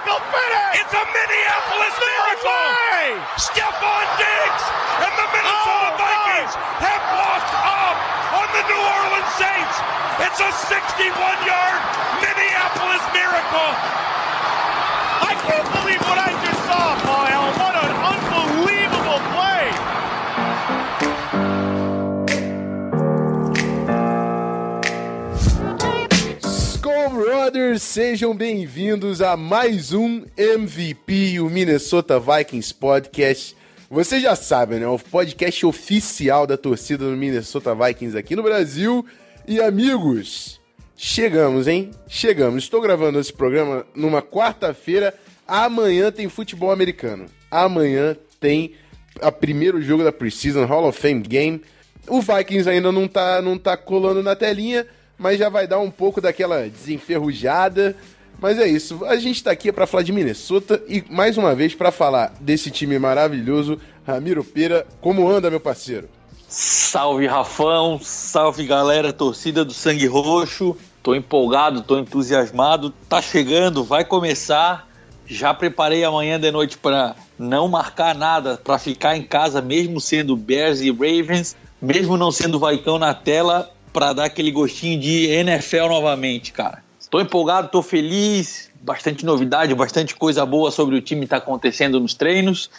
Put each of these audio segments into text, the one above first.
Miracle finish. It's a Minneapolis no miracle. Way. Stephon Diggs and the Minnesota oh, Vikings God. have walked up on the New Orleans Saints. It's a 61-yard Minneapolis miracle. I can't believe what Brothers, sejam bem-vindos a mais um MVP, o Minnesota Vikings Podcast. Você já sabe, né? O podcast oficial da torcida do Minnesota Vikings aqui no Brasil. E amigos, chegamos, hein? Chegamos. Estou gravando esse programa numa quarta-feira. Amanhã tem futebol americano. Amanhã tem a primeiro jogo da Preseason Hall of Fame Game. O Vikings ainda não tá, não tá colando na telinha, mas já vai dar um pouco daquela desenferrujada. Mas é isso, a gente tá aqui para falar de Minnesota e mais uma vez para falar desse time maravilhoso, Ramiro Pera. Como anda, meu parceiro? Salve Rafão, salve galera, torcida do Sangue Roxo. Tô empolgado, tô entusiasmado. Tá chegando, vai começar. Já preparei amanhã de noite para não marcar nada, para ficar em casa, mesmo sendo Bears e Ravens, mesmo não sendo Vaicão na tela, para dar aquele gostinho de NFL novamente, cara. Tô empolgado, tô feliz, bastante novidade, bastante coisa boa sobre o time tá acontecendo nos treinos.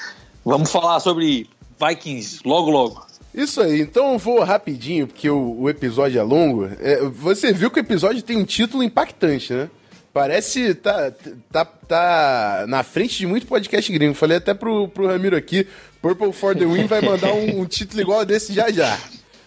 Vamos falar sobre Vikings logo logo. Isso aí, então eu vou rapidinho, porque o, o episódio é longo. É, você viu que o episódio tem um título impactante, né? Parece tá, tá, tá na frente de muito podcast gringo. Falei até pro, pro Ramiro aqui, Purple for the Win vai mandar um, um título igual a desse já já.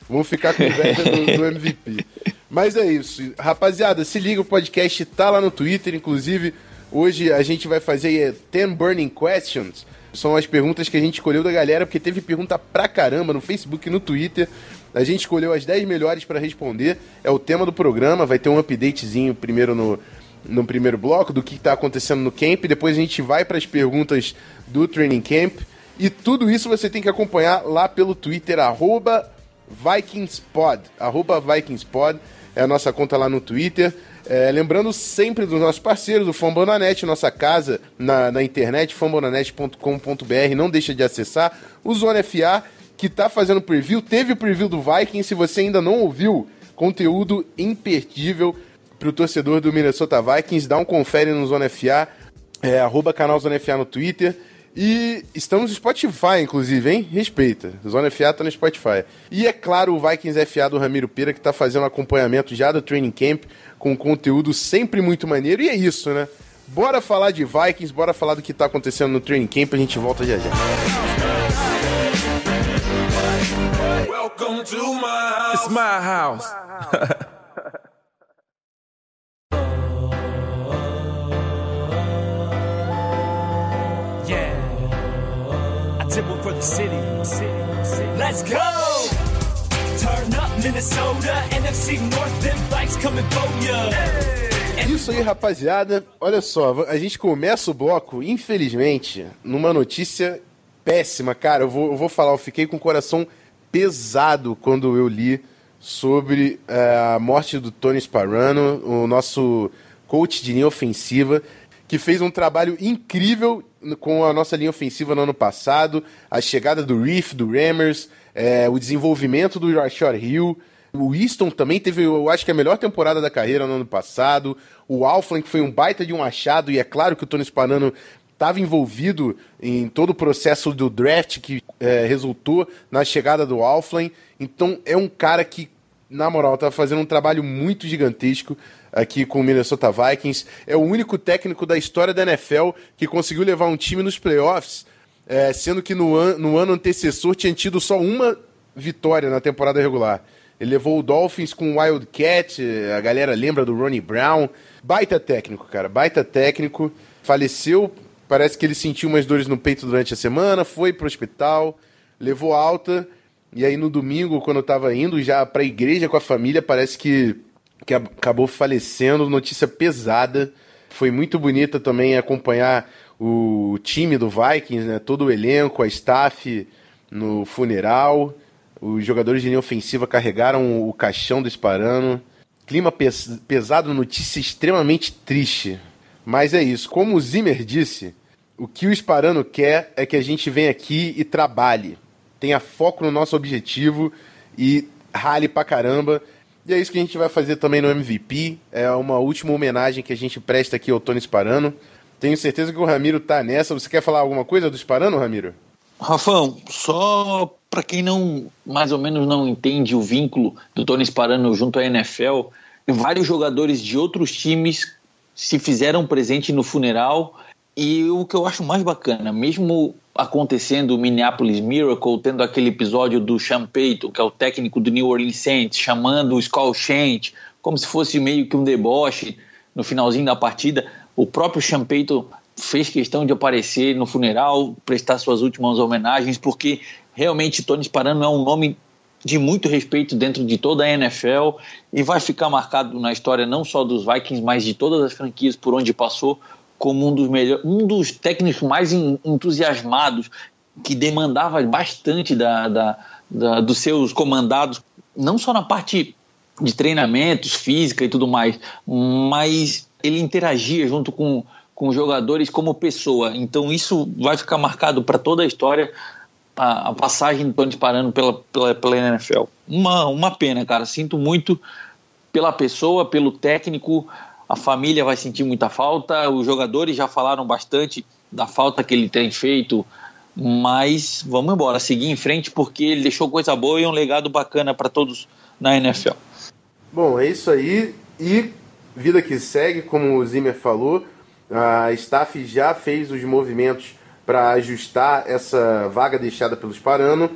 Vamos ficar com inveja do, do MVP. Mas é isso. Rapaziada, se liga, o podcast tá lá no Twitter, inclusive. Hoje a gente vai fazer 10 Burning Questions são as perguntas que a gente escolheu da galera, porque teve pergunta pra caramba no Facebook e no Twitter. A gente escolheu as 10 melhores para responder. É o tema do programa, vai ter um updatezinho primeiro no, no primeiro bloco do que está acontecendo no camp. Depois a gente vai para as perguntas do training camp. E tudo isso você tem que acompanhar lá pelo Twitter, arroba VikingsPod. Arroba VikingsPod é a nossa conta lá no Twitter. É, lembrando sempre dos nossos parceiros, o Fambonanet, nossa casa na, na internet, fambonanet.com.br, não deixa de acessar. O Zona FA, que está fazendo preview, teve o preview do Vikings, se você ainda não ouviu, conteúdo imperdível para o torcedor do Minnesota Vikings, dá um confere no Zona FA, é, arroba canal Zona FA no Twitter. E estamos no Spotify, inclusive, hein? Respeita. Zona FA tá no Spotify. E é claro, o Vikings FA do Ramiro Pira, que tá fazendo acompanhamento já do Training Camp, com conteúdo sempre muito maneiro. E é isso, né? Bora falar de Vikings, bora falar do que tá acontecendo no Training Camp, a gente volta já já. Welcome to my house. It's my house. city. Let's go! Turn up Minnesota, NFC North, them bikes coming for ya. Isso aí, rapaziada. Olha só, a gente começa o bloco, infelizmente, numa notícia péssima. Cara, eu vou, eu vou falar, eu fiquei com o coração pesado quando eu li sobre uh, a morte do Tony Sparano, o nosso coach de linha ofensiva, que fez um trabalho incrível com a nossa linha ofensiva no ano passado, a chegada do Reef, do Rammers, é, o desenvolvimento do Rashard Hill. O Easton também teve, eu acho que a melhor temporada da carreira no ano passado. O Alflin, que foi um baita de um achado, e é claro que o Tony Spanano estava envolvido em todo o processo do draft que é, resultou na chegada do Alflin. Então é um cara que, na moral, está fazendo um trabalho muito gigantesco aqui com o Minnesota Vikings. É o único técnico da história da NFL que conseguiu levar um time nos playoffs, é, sendo que no, an no ano antecessor tinha tido só uma vitória na temporada regular. Ele levou o Dolphins com o Wildcat, a galera lembra do Ronnie Brown. Baita técnico, cara, baita técnico. Faleceu Parece que ele sentiu umas dores no peito durante a semana, foi pro hospital, levou alta. E aí no domingo, quando eu tava indo já pra igreja com a família, parece que, que acabou falecendo. Notícia pesada. Foi muito bonita também acompanhar o time do Vikings, né? Todo o elenco, a staff no funeral. Os jogadores de linha ofensiva carregaram o caixão do Esparano. Clima pes pesado, notícia extremamente triste. Mas é isso. Como o Zimmer disse, o que o Esparano quer é que a gente venha aqui e trabalhe. Tenha foco no nosso objetivo e rale pra caramba. E é isso que a gente vai fazer também no MVP. É uma última homenagem que a gente presta aqui ao Tony Sparano. Tenho certeza que o Ramiro tá nessa. Você quer falar alguma coisa do Sparano, Ramiro? Rafão, só para quem não mais ou menos não entende o vínculo do Tony Sparano junto à NFL, vários jogadores de outros times se fizeram presente no funeral e o que eu acho mais bacana, mesmo acontecendo o Minneapolis Miracle, tendo aquele episódio do Sean Payton, que é o técnico do New Orleans Saints, chamando o Skull Shant, como se fosse meio que um deboche no finalzinho da partida, o próprio Sean Payton fez questão de aparecer no funeral, prestar suas últimas homenagens, porque realmente Tony Sparano é um nome de muito respeito dentro de toda a NFL e vai ficar marcado na história não só dos Vikings, mas de todas as franquias por onde passou como um dos melhores, um dos técnicos mais entusiasmados que demandava bastante da, da, da, dos seus comandados, não só na parte de treinamentos, física e tudo mais, mas ele interagia junto com, com jogadores como pessoa. Então isso vai ficar marcado para toda a história a, a passagem do Tony Parano pela, pela, pela NFL. Uma, uma pena, cara. Sinto muito pela pessoa, pelo técnico. A família vai sentir muita falta. Os jogadores já falaram bastante da falta que ele tem feito. Mas vamos embora, seguir em frente porque ele deixou coisa boa e um legado bacana para todos na NFL. Bom, é isso aí. E vida que segue, como o Zimmer falou, a staff já fez os movimentos para ajustar essa vaga deixada pelos Parano.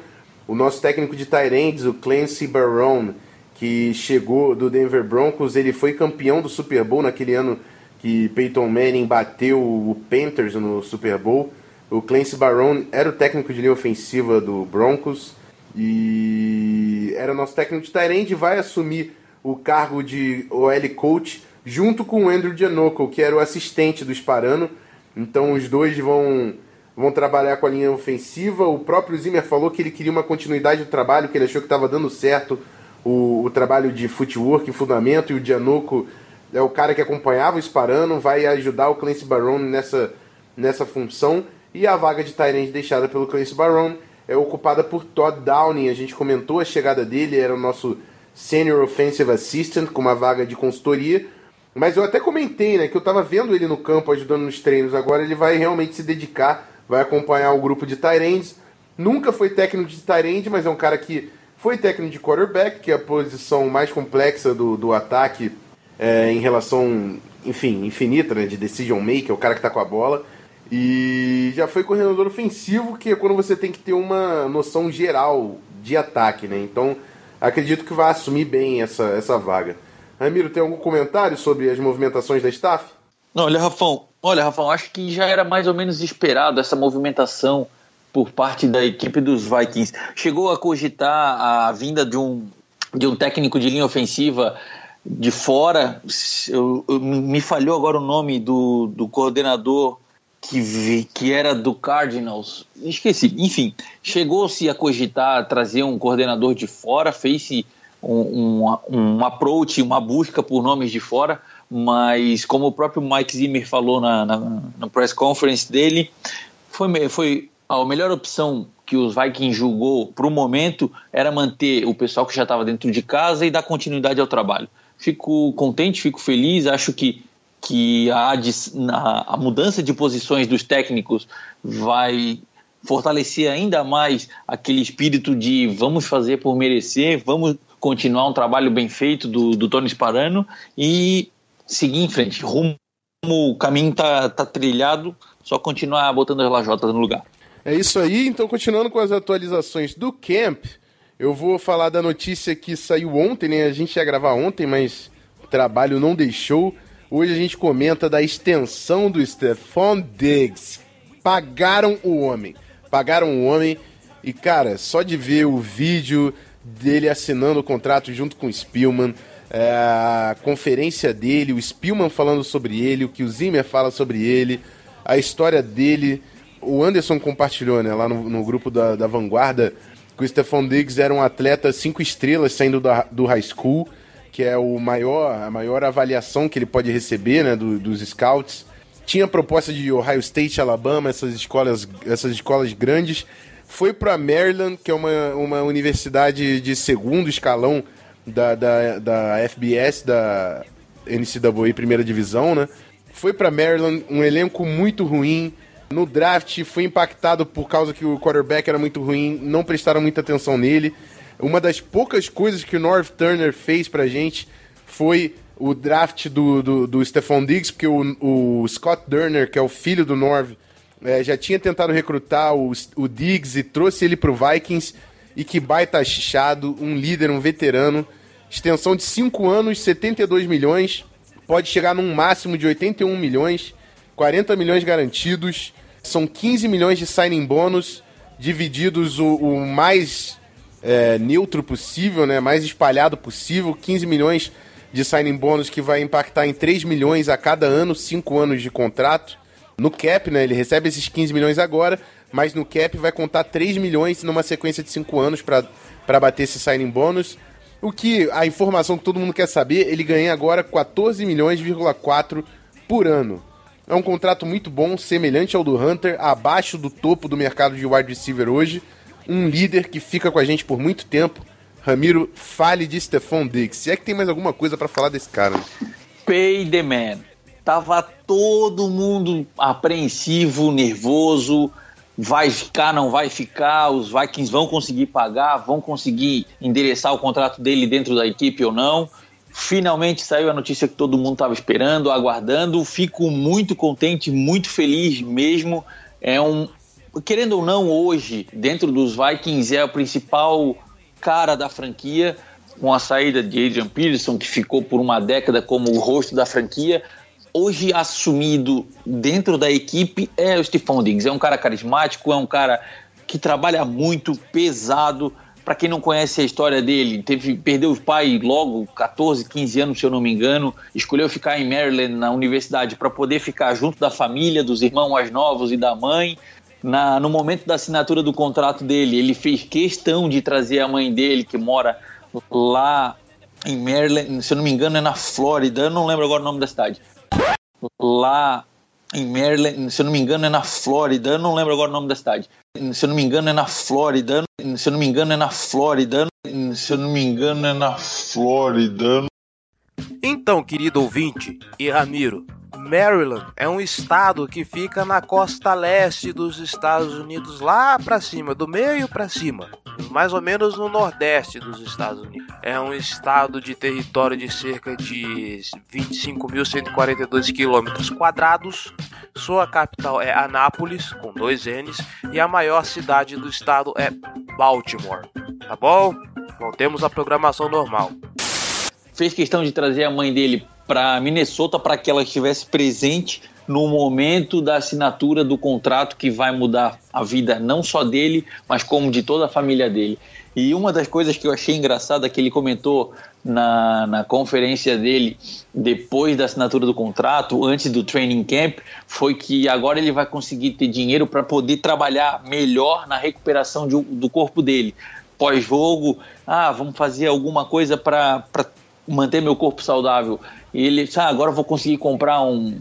O nosso técnico de Tyrants, o Clancy Barone, que chegou do Denver Broncos, ele foi campeão do Super Bowl naquele ano que Peyton Manning bateu o Panthers no Super Bowl. O Clancy Barone era o técnico de linha ofensiva do Broncos e era nosso técnico de Tyrande vai assumir o cargo de OL coach junto com o Andrew Giannoco, que era o assistente do Sparano. Então os dois vão vão trabalhar com a linha ofensiva. O próprio Zimmer falou que ele queria uma continuidade do trabalho, que ele achou que estava dando certo o, o, trabalho de footwork fundamento, e o Giannuco é o cara que acompanhava o Sparano, vai ajudar o Clancy Barone nessa, nessa função. E a vaga de Tyrande deixada pelo Clancy Barone é ocupada por Todd Downing. A gente comentou a chegada dele, era o nosso Senior Offensive Assistant, com uma vaga de consultoria. Mas eu até comentei, né, que eu estava vendo ele no campo ajudando nos treinos. Agora ele vai realmente se dedicar vai acompanhar o grupo de Tyrands. Nunca foi técnico de Tyrande, mas é um cara que foi técnico de quarterback, que é a posição mais complexa do, do ataque é, em relação, enfim, infinita, né, de decision maker, o cara que está com a bola. E já foi coordenador ofensivo, que é quando você tem que ter uma noção geral de ataque, né? Então, acredito que vai assumir bem essa, essa vaga. Ramiro, tem algum comentário sobre as movimentações da staff? Não, olha, Rafão, olha, Rafão, acho que já era mais ou menos esperado essa movimentação por parte da equipe dos Vikings. Chegou a cogitar a vinda de um, de um técnico de linha ofensiva de fora. Eu, eu, me falhou agora o nome do, do coordenador que, que era do Cardinals. Esqueci. Enfim, chegou-se a cogitar trazer um coordenador de fora, fez-se um, um, um approach, uma busca por nomes de fora mas como o próprio Mike Zimmer falou na, na, na press conference dele, foi, foi a melhor opção que os Vikings julgou para o momento era manter o pessoal que já estava dentro de casa e dar continuidade ao trabalho. Fico contente, fico feliz, acho que, que a, a, mudança de posições dos técnicos vai fortalecer ainda mais aquele espírito de vamos fazer por merecer, vamos continuar um trabalho bem feito do, do Tony Sparano e seguir em frente. Rumo, o caminho tá, tá trilhado, só continuar botando as lajotas no lugar. É isso aí, então continuando com as atualizações do camp, eu vou falar da notícia que saiu ontem, né? A gente ia gravar ontem, mas o trabalho não deixou. Hoje a gente comenta da extensão do Stephon Diggs. Pagaram o homem. Pagaram o homem. E, cara, só de ver o vídeo dele assinando o contrato junto com o Spielman, é, a conferência dele, o Spielman falando sobre ele, o que o Zimmer fala sobre ele, a história dele. O Anderson compartilhou, né, lá no, no grupo da, da Vanguarda, que o Stephon Diggs era um atleta cinco estrelas saindo da, do high school que é o maior, a maior avaliação que ele pode receber né, do, dos scouts. Tinha proposta de Ohio State, Alabama, essas escolas, essas escolas grandes. Foi para Maryland, que é uma, uma universidade de segundo escalão da, da, da FBS, da NCAA Primeira Divisão, né? Foi para Maryland, um elenco muito ruim. No draft foi impactado por causa que o quarterback era muito ruim, não prestaram muita atenção nele. Uma das poucas coisas que o North Turner fez pra gente foi o draft do, do, do Stephon Diggs, porque o, o Scott Turner, que é o filho do Norv, é, já tinha tentado recrutar o, o Diggs e trouxe ele pro Vikings. E que baita achado, um líder, um veterano. Extensão de 5 anos, 72 milhões. Pode chegar num máximo de 81 milhões. 40 milhões garantidos. São 15 milhões de signing bônus, divididos o, o mais é, neutro possível, né, mais espalhado possível, 15 milhões de signing bônus que vai impactar em 3 milhões a cada ano, 5 anos de contrato. No cap, né, ele recebe esses 15 milhões agora, mas no cap vai contar 3 milhões numa sequência de 5 anos para bater esse signing bônus. O que a informação que todo mundo quer saber, ele ganha agora 14 milhões,4 por ano. É um contrato muito bom, semelhante ao do Hunter, abaixo do topo do mercado de wide receiver hoje um líder que fica com a gente por muito tempo. Ramiro, fale de Stephon Diggs. Se é que tem mais alguma coisa para falar desse cara. Pay the man. Tava todo mundo apreensivo, nervoso. Vai ficar, não vai ficar? Os Vikings vão conseguir pagar? Vão conseguir endereçar o contrato dele dentro da equipe ou não? Finalmente saiu a notícia que todo mundo estava esperando, aguardando. Fico muito contente, muito feliz mesmo. É um querendo ou não, hoje, dentro dos Vikings, é o principal cara da franquia, com a saída de Adrian Peterson, que ficou por uma década como o rosto da franquia. Hoje, assumido dentro da equipe, é o Stephon Diggs. É um cara carismático, é um cara que trabalha muito, pesado. Para quem não conhece a história dele, teve perdeu os pais logo, 14, 15 anos, se eu não me engano. Escolheu ficar em Maryland, na universidade, para poder ficar junto da família, dos irmãos mais novos e da mãe na, no momento da assinatura do contrato dele, ele fez questão de trazer a mãe dele, que mora lá em Maryland, se eu não me engano, é na Flórida, eu não lembro agora o nome da cidade. Lá em Maryland, se eu não me engano, é na Flórida, eu não lembro agora o nome da cidade. Se eu não me engano, é na Flórida, se eu não me engano, é na Flórida, se eu não me engano, é na Flórida. Então, querido ouvinte e Ramiro, Maryland é um estado que fica na costa leste dos Estados Unidos, lá para cima, do meio para cima, mais ou menos no nordeste dos Estados Unidos. É um estado de território de cerca de 25.142 quilômetros quadrados. Sua capital é Anápolis, com dois N's, e a maior cidade do estado é Baltimore. Tá bom? Voltemos à programação normal. Fez questão de trazer a mãe dele para Minnesota para que ela estivesse presente no momento da assinatura do contrato que vai mudar a vida não só dele, mas como de toda a família dele. E uma das coisas que eu achei engraçada que ele comentou na, na conferência dele depois da assinatura do contrato, antes do training camp, foi que agora ele vai conseguir ter dinheiro para poder trabalhar melhor na recuperação de, do corpo dele. Pós-jogo, ah, vamos fazer alguma coisa para manter meu corpo saudável. E ele, ah, agora vou conseguir comprar um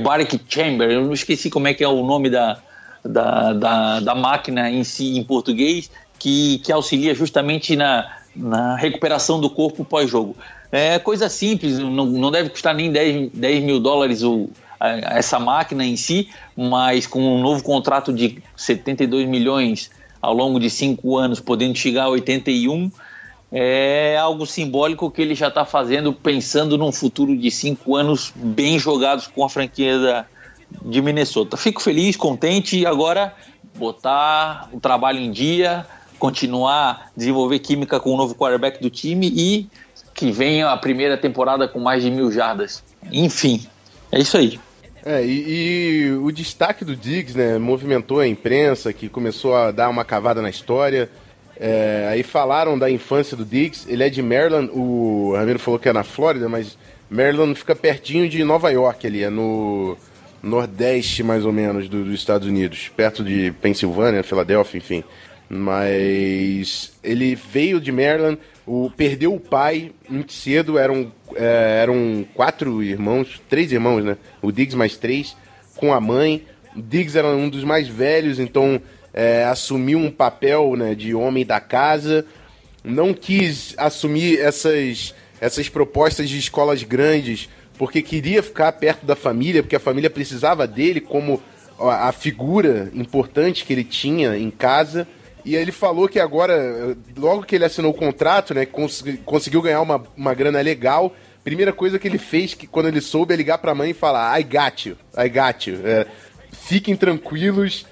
Baric Chamber, eu não esqueci como é que é o nome da, da, da, da máquina em si, em português, que, que auxilia justamente na, na recuperação do corpo pós-jogo. É coisa simples, não, não deve custar nem 10, 10 mil dólares o, essa máquina em si, mas com um novo contrato de 72 milhões ao longo de cinco anos, podendo chegar a 81, é algo simbólico que ele já está fazendo, pensando num futuro de cinco anos bem jogados com a franquia da, de Minnesota. Fico feliz, contente e agora botar o trabalho em dia, continuar desenvolver química com o novo quarterback do time e que venha a primeira temporada com mais de mil jardas. Enfim, é isso aí. É, e, e o destaque do Diggs, né, movimentou a imprensa, que começou a dar uma cavada na história. É, aí falaram da infância do Diggs, ele é de Maryland, o Ramiro falou que é na Flórida, mas Maryland fica pertinho de Nova York ali, é no nordeste mais ou menos do- dos Estados Unidos, perto de Pensilvânia, Filadélfia, enfim. Mas ele veio de Maryland, o, perdeu o pai muito cedo, eram, é, eram quatro irmãos, três irmãos, né? O Diggs mais três, com a mãe. O Diggs era um dos mais velhos, então é, assumiu um papel né, de homem da casa. Não quis assumir essas, essas propostas de escolas grandes, porque queria ficar perto da família, porque a família precisava dele como a a figura importante que ele tinha em casa. E ele falou que agora, logo que ele assinou o contrato, né, cons- conseguiu ganhar uma, uma grana legal. Primeira coisa que ele fez, que quando ele soube, é ligar pra mãe e falar: I got you, I got you. É, fiquem tranquilos,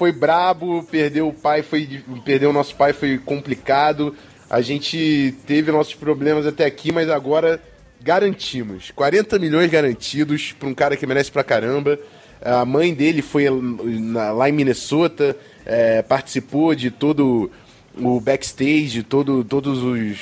foi brabo, perdeu o pai, foi perdeu o nosso pai, foi complicado. A gente teve nossos problemas até aqui, mas agora garantimos. 40 milhões garantidos para um cara que merece pra caramba. A mãe dele foi lá em Minnesota, é, participou de todo o backstage, todo, todos os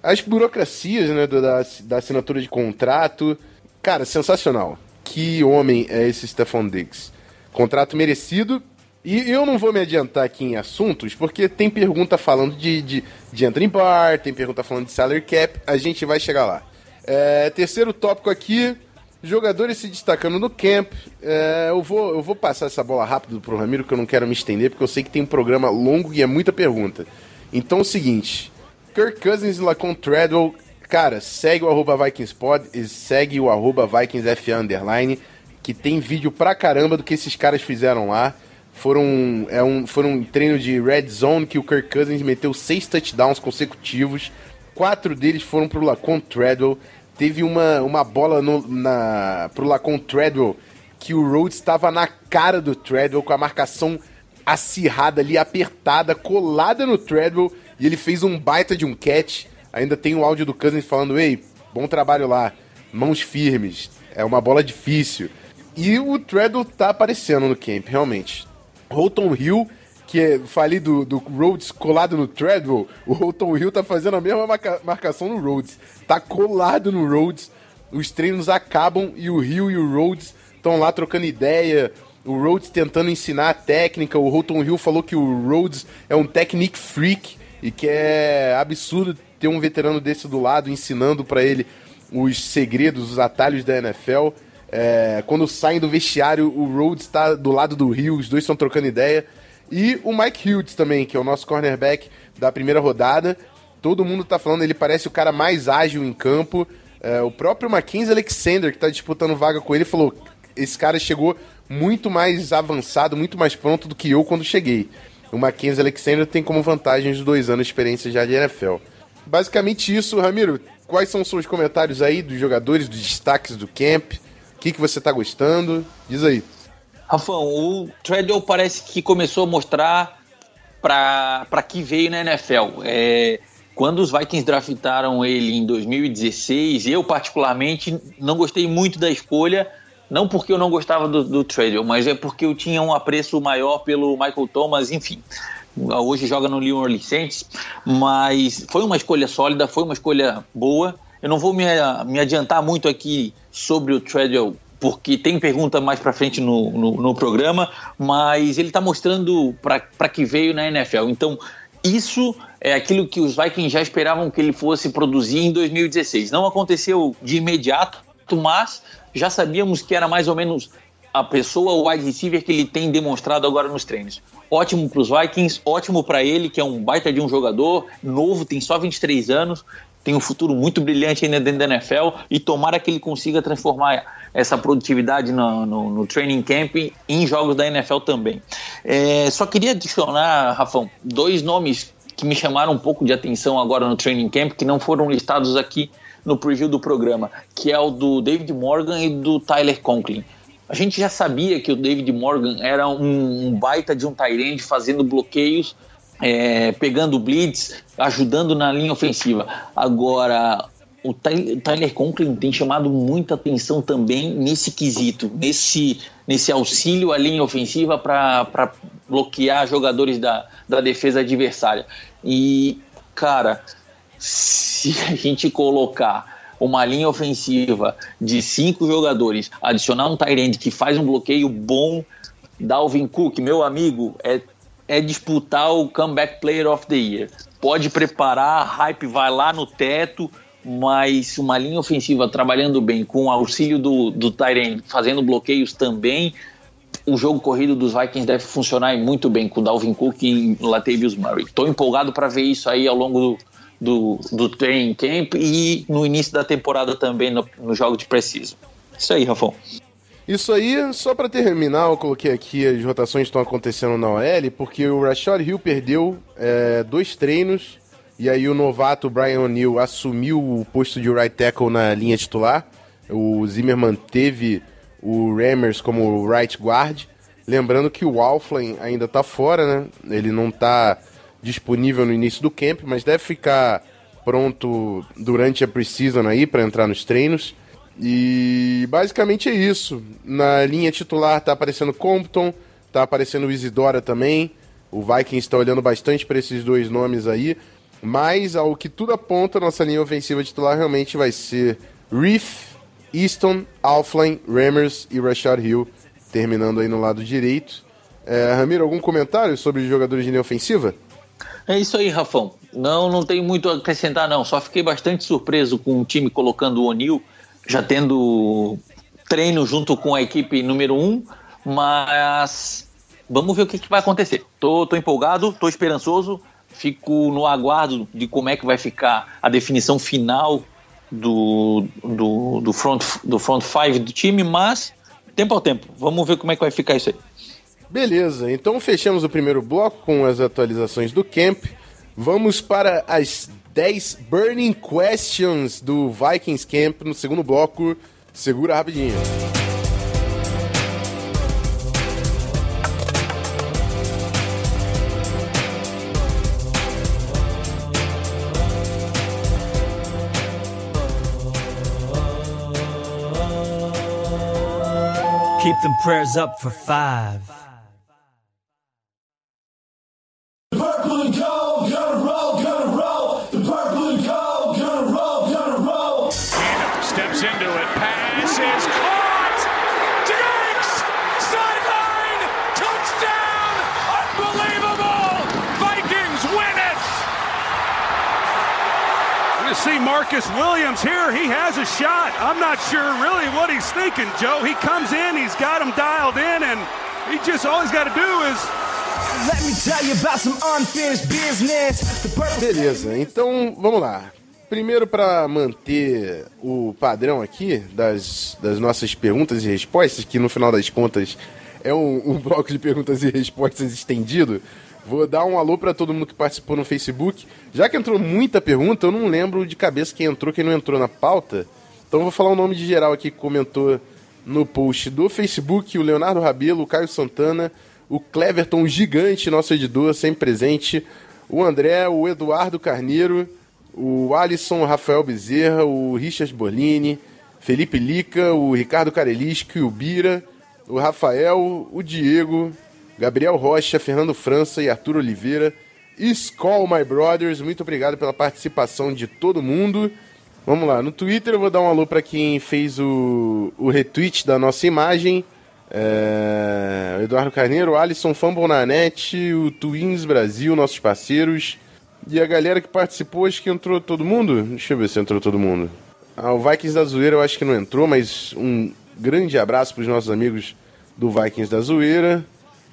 as burocracias né, da, da assinatura de contrato. Cara, sensacional. Que homem é esse Stephon Diggs? Contrato merecido. E eu não vou me adiantar aqui em assuntos, porque tem pergunta falando de, de, de Anthony Barr, tem pergunta falando de salary cap, a gente vai chegar lá. É, terceiro tópico aqui, jogadores se destacando no camp. É, eu, vou, eu vou passar essa bola rápido pro Ramiro, que eu não quero me estender, porque eu sei que tem um programa longo e é muita pergunta. Então é o seguinte, Kirk Cousins e Lacon Treadwell, cara, segue o arroba VikingsPod e segue o arroba VikingsFA underline, que tem vídeo pra caramba do que esses caras fizeram lá. Foram, é um, foram um treino de red zone que o Kirk Cousins meteu seis touchdowns consecutivos. Quatro deles foram pro Lacon Treadwell. Teve uma, uma bola no, na, pro Lacon Treadwell que o Rhodes estava na cara do Treadwell com a marcação acirrada ali, apertada, colada no Treadwell, e ele fez um baita de um catch. Ainda tem o áudio do Cousins falando: Ei, bom trabalho lá, mãos firmes, é uma bola difícil. E o Treadwell tá aparecendo no camp, realmente. Holton Hill, que é, falei do, do Rhodes colado no Treadwell, o Holton Hill tá fazendo a mesma marca- marcação no Rhodes. Tá colado no Rhodes, os treinos acabam e o Hill e o Rhodes estão lá trocando ideia. O Rhodes tentando ensinar a técnica. O Holton Hill falou que o Rhodes é um technique freak e que é absurdo ter um veterano desse do lado ensinando pra ele os segredos, os atalhos da NFL. É, quando saem do vestiário, o Rhodes está do lado do Hill, os dois estão trocando ideia. E o Mike Hughes também, que é o nosso cornerback da primeira rodada. Todo mundo tá falando, ele parece o cara mais ágil em campo. É, o próprio Mackenzie Alexander, que tá disputando vaga com ele, falou: esse cara chegou muito mais avançado, muito mais pronto do que eu quando cheguei. O Mackenzie Alexander tem como vantagem os dois anos de experiência já de NFL. Basicamente isso, Ramiro. Quais são os seus comentários aí dos jogadores, dos destaques do camp? Que, que você tá gostando? Diz aí. Rafão, o Treadwell parece que começou a mostrar para que veio na NFL. É, quando os Vikings draftaram ele em 2016, eu particularmente não gostei muito da escolha, não porque eu não gostava do, do Treadwell, mas é porque eu tinha um apreço maior pelo Michael Thomas, enfim. Hoje joga no New Orleans Saints, mas foi uma escolha sólida, foi uma escolha boa. Eu não vou me, me adiantar muito aqui sobre o Treadwell porque tem pergunta mais para frente no, no, no, programa, mas ele está mostrando para que veio na NFL. Então, isso é aquilo que os Vikings já esperavam que ele fosse produzir em 2016. Não aconteceu de imediato, mas já sabíamos que era mais ou menos a pessoa, o wide receiver que ele tem demonstrado agora nos treinos. Ótimo para os Vikings, ótimo para ele, que é um baita de um jogador, novo, tem só 23 anos, tem um futuro muito brilhante ainda dentro da NFL e tomara que ele consiga transformar essa produtividade no, no, no training camp em jogos da NFL também. É, só queria adicionar, Rafão, dois nomes que me chamaram um pouco de atenção agora no training camp, que não foram listados aqui no preview do programa, que é o do David Morgan e do Tyler Conklin. A gente já sabia que o David Morgan era um, um baita de um end fazendo bloqueios é, pegando blitz, ajudando na linha ofensiva. Agora, o Ty- Tyler Conklin tem chamado muita atenção também nesse quesito, nesse, nesse auxílio à linha ofensiva para bloquear jogadores da, da defesa adversária. E, cara, se a gente colocar uma linha ofensiva de cinco jogadores, adicionar um Tyrande que faz um bloqueio bom, Dalvin Cook, meu amigo, é, é disputar o Comeback Player of the Year. Pode preparar, a hype vai lá no teto, mas uma linha ofensiva trabalhando bem, com auxílio do, do Tyrande, fazendo bloqueios também, o jogo corrido dos Vikings deve funcionar muito bem com o Dalvin Cook e Latavius Murray. Estou empolgado para ver isso aí ao longo do, do, do training camp e no início da temporada também no, no jogo de preciso. Isso aí, Rafão. Isso aí, só pra terminar, eu coloquei aqui as rotações estão acontecendo na OL, porque o Rashad Hill perdeu é, dois treinos, e aí o novato Brian O'Neill assumiu o posto de right tackle na linha titular. O Zimmer manteve o Rammers como right guard. Lembrando que o Alflin ainda tá fora, né? Ele não tá disponível no início do camp, mas deve ficar pronto durante a preseason aí para entrar nos treinos. E basicamente é isso. Na linha titular tá aparecendo Compton, tá aparecendo Isidora também. O Vikings está olhando bastante para esses dois nomes aí. Mas ao que tudo aponta, nossa linha ofensiva titular realmente vai ser Reef, Easton, Alflin, Rammers e Rashad Hill, terminando aí no lado direito. É, Ramiro, algum comentário sobre os jogadores de linha ofensiva? É isso aí, Rafão. Não, não tenho muito a acrescentar, não. Só fiquei bastante surpreso com o time colocando o O'Neill, já tendo treino junto com a equipe número um, mas vamos ver o que, que vai acontecer. Tô, tô empolgado, tô esperançoso, fico no aguardo de como é que vai ficar a definição final do, do, do, front, do front five do time, mas tempo ao tempo. Vamos ver como é que vai ficar isso aí. Beleza, então fechamos o primeiro bloco com as atualizações do camp. Vamos para as 10 burning questions do Vikings Camp no segundo bloco. Segura rapidinho. Keep them prayers up for five. To see Marcus Williams here. He has a shot. I'm not sure really what he's thinking, Joe. He comes in, he's got him dialed in, and he just all he's got to do is Let me tell you about some unfinished business. The purple Beleza, então vamos lá. Primeiro, para manter o padrão aqui das, das nossas perguntas e respostas, que no final das contas é um, um bloco de perguntas e respostas estendido, vou dar um alô para todo mundo que participou no Facebook. Já que entrou muita pergunta, eu não lembro de cabeça quem entrou, quem não entrou na pauta. Então vou falar o nome de geral aqui que comentou no post do Facebook: o Leonardo Rabelo, o Caio Santana, o Cleverton Gigante, nosso editor, sempre presente, o André, o Eduardo Carneiro, o Alisson Rafael Bezerra, o Richard Borlini, Felipe Lica, o Ricardo Carelisco, o Bira, o Rafael, o Diego, Gabriel Rocha, Fernando França e Arthur Oliveira. Skull My Brothers, muito obrigado pela participação de todo mundo. Vamos lá, no Twitter eu vou dar um alô para quem fez o, o retweet da nossa imagem. É, Eduardo Carneiro, Alisson Fumble na net, o Twins Brasil, nossos parceiros. E a galera que participou, acho que entrou todo mundo? Deixa eu ver se entrou todo mundo. Ah, o Vikings da Zoeira eu acho que não entrou, mas um grande abraço para os nossos amigos do Vikings da Zoeira.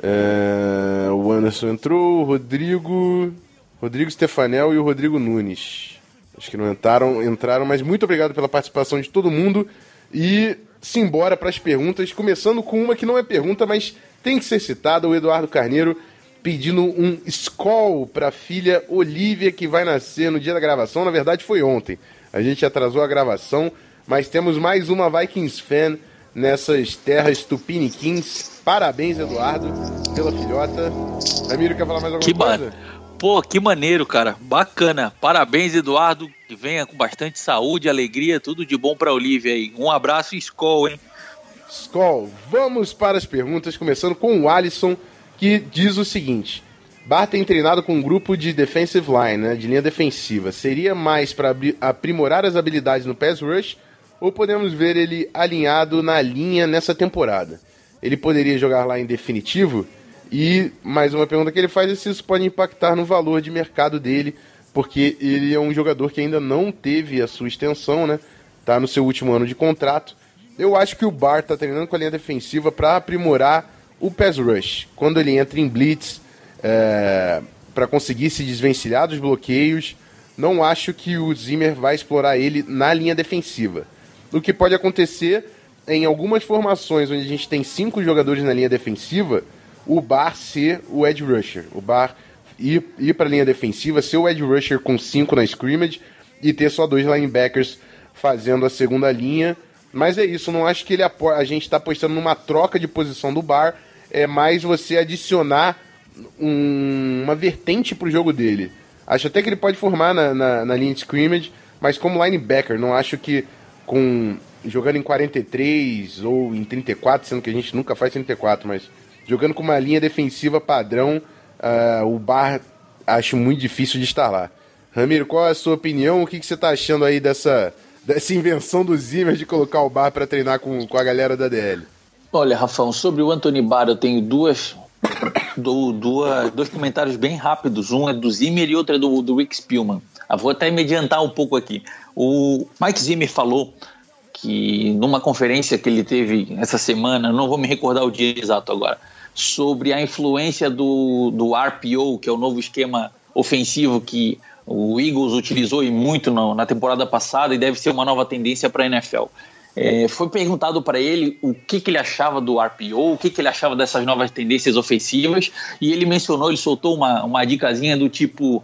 É, o Anderson entrou, o Rodrigo, Rodrigo Stefanel e o Rodrigo Nunes. Acho que não entraram, entraram, mas muito obrigado pela participação de todo mundo. E simbora para as perguntas, começando com uma que não é pergunta, mas tem que ser citada, o Eduardo Carneiro pedindo um Skoll para a filha Olivia, que vai nascer no dia da gravação. Na verdade, foi ontem. A gente atrasou a gravação, mas temos mais uma Vikings fan nessas terras tupiniquins. Parabéns, Eduardo, pela filhota. Ramiro, quer falar mais alguma Que, coisa? Pô, que maneiro, cara. Bacana. Parabéns, Eduardo. Que venha com bastante saúde, alegria, tudo de bom pra Olivia aí. Um abraço e escol, hein? Skol, vamos para as perguntas, começando com o Alisson, que diz o seguinte: Bar tem treinado com um grupo de defensive line, né, de linha defensiva. Seria mais para aprimorar as habilidades no pass rush ou podemos ver ele alinhado na linha nessa temporada? Ele poderia jogar lá em definitivo? E mais uma pergunta que ele faz é se isso pode impactar no valor de mercado dele, porque ele é um jogador que ainda não teve a sua extensão, né? Tá no seu último ano de contrato eu acho que o Bar tá treinando com a linha defensiva para aprimorar o pass rush. Quando ele entra em blitz, é, para conseguir se desvencilhar dos bloqueios, não acho que o Zimmer vai explorar ele na linha defensiva. O que pode acontecer em algumas formações onde a gente tem cinco jogadores na linha defensiva, o Bar ser o edge rusher. O Bar ir, ir para a linha defensiva, ser o edge rusher com cinco na scrimmage e ter só dois linebackers fazendo a segunda linha mas é isso, não acho que ele a gente está apostando numa troca de posição do bar, é mais você adicionar um, uma vertente para o jogo dele. Acho até que ele pode formar na, na, na, linha de scrimmage, mas como linebacker, não acho que com jogando em 43 ou em 34, sendo que a gente nunca faz 34, mas jogando com uma linha defensiva padrão, uh, o Bar acho muito difícil de estar lá. Ramiro, qual é a sua opinião? O que, que você está achando aí dessa, dessa invenção do Zimmer de colocar o Bar para treinar com, com a galera da DL? Olha, Rafão, sobre o Anthony Barr eu tenho duas, do, duas, dois comentários bem rápidos. Um é do Zimmer e outro é do, do Rick Spielman. Eu ah, vou até me adiantar um pouco aqui. O Mike Zimmer falou que numa conferência que ele teve essa semana, não vou me recordar o dia exato agora, sobre a influência do, do RPO, que é o novo esquema ofensivo que o Eagles utilizou e muito no, na temporada passada e deve ser uma nova tendência para a NFL. É, foi perguntado para ele o que, que, ele achava do RPO, o que, que, ele achava dessas novas tendências ofensivas, e ele mencionou, ele soltou uma, uma dicasinha do tipo: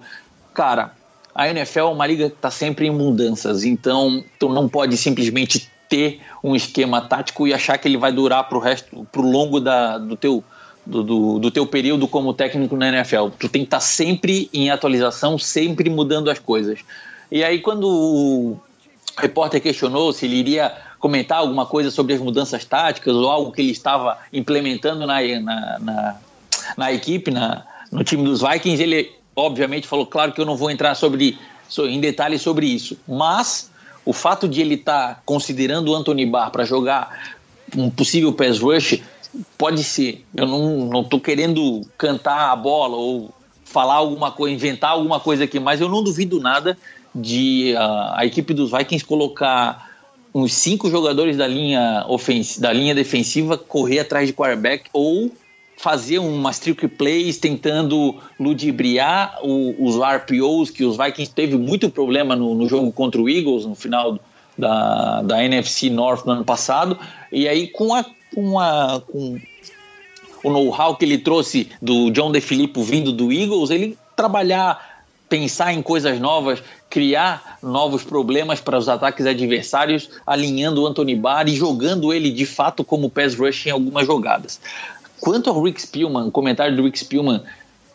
cara, a NFL é uma liga que está sempre em mudanças, então tu não pode simplesmente ter um esquema tático e achar que ele vai durar para o resto, para o longo da, do teu do, do, do, teu período como técnico na NFL. Tu tem que estar tá sempre em atualização, sempre mudando as coisas. E aí, quando o repórter questionou se ele iria comentar alguma coisa sobre as mudanças táticas ou algo que ele estava implementando na, na, na, na equipe, na, no time dos Vikings, ele obviamente falou: claro que eu não vou entrar sobre, em detalhes sobre isso, mas o fato de ele estar tá considerando o Anthony Barr para jogar um possível pass rush pode ser. Eu não, não querendo cantar a bola ou falar alguma coisa, inventar alguma coisa aqui, mas eu não duvido nada de uh, a equipe dos Vikings colocar uns cinco jogadores da linha ofensiva, da linha defensiva correr atrás de quarterback ou fazer umas trick plays tentando ludibriar o, os RPOs que os Vikings teve muito problema no, no jogo contra o Eagles no final da, da NFC North no ano passado. E aí com a com, a, com o know-how que ele trouxe do John DeFilippo vindo do Eagles, ele trabalhar, pensar em coisas novas, criar novos problemas para os ataques adversários, alinhando o Anthony Barr e jogando ele de fato como pass rush em algumas jogadas. Quanto ao Rick Spielman, o comentário do Rick Spielman,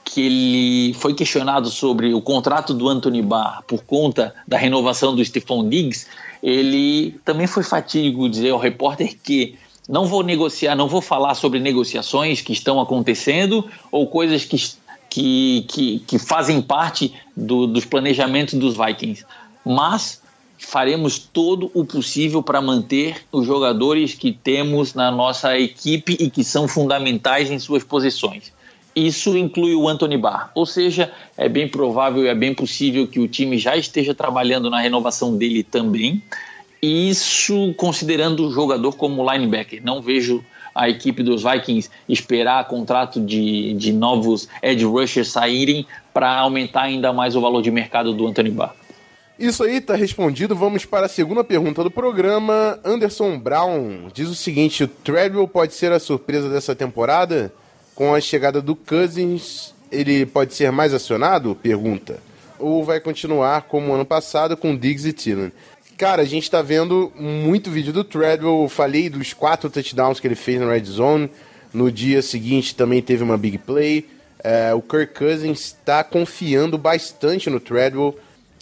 que ele foi questionado sobre o contrato do Anthony Barr por conta da renovação do Stephon Diggs, ele também foi fatídico dizer ao repórter que não vou negociar, não vou falar sobre negociações que estão acontecendo ou coisas que, que, que, que fazem parte do, dos planejamentos dos Vikings. Mas faremos todo o possível para manter os jogadores que temos na nossa equipe e que são fundamentais em suas posições. Isso inclui o Anthony Barr, ou seja, é bem provável e é bem possível que o time já esteja trabalhando na renovação dele também. Isso considerando o jogador como linebacker. Não vejo a equipe dos Vikings esperar contrato de, de novos edge rushers saírem para aumentar ainda mais o valor de mercado do Anthony Barr. Isso aí tá respondido. Vamos para a segunda pergunta do programa. Anderson Brown diz o seguinte: o Treadwell pode ser a surpresa dessa temporada? Com a chegada do Cousins, ele pode ser mais acionado? Pergunta. Ou vai continuar como ano passado com Diggs e Thielen? Cara, a gente tá vendo muito vídeo do Treadwell. Eu falei dos quatro touchdowns que ele fez na Red Zone. No dia seguinte também teve uma big play. É, o Kirk Cousins está confiando bastante no Treadwell.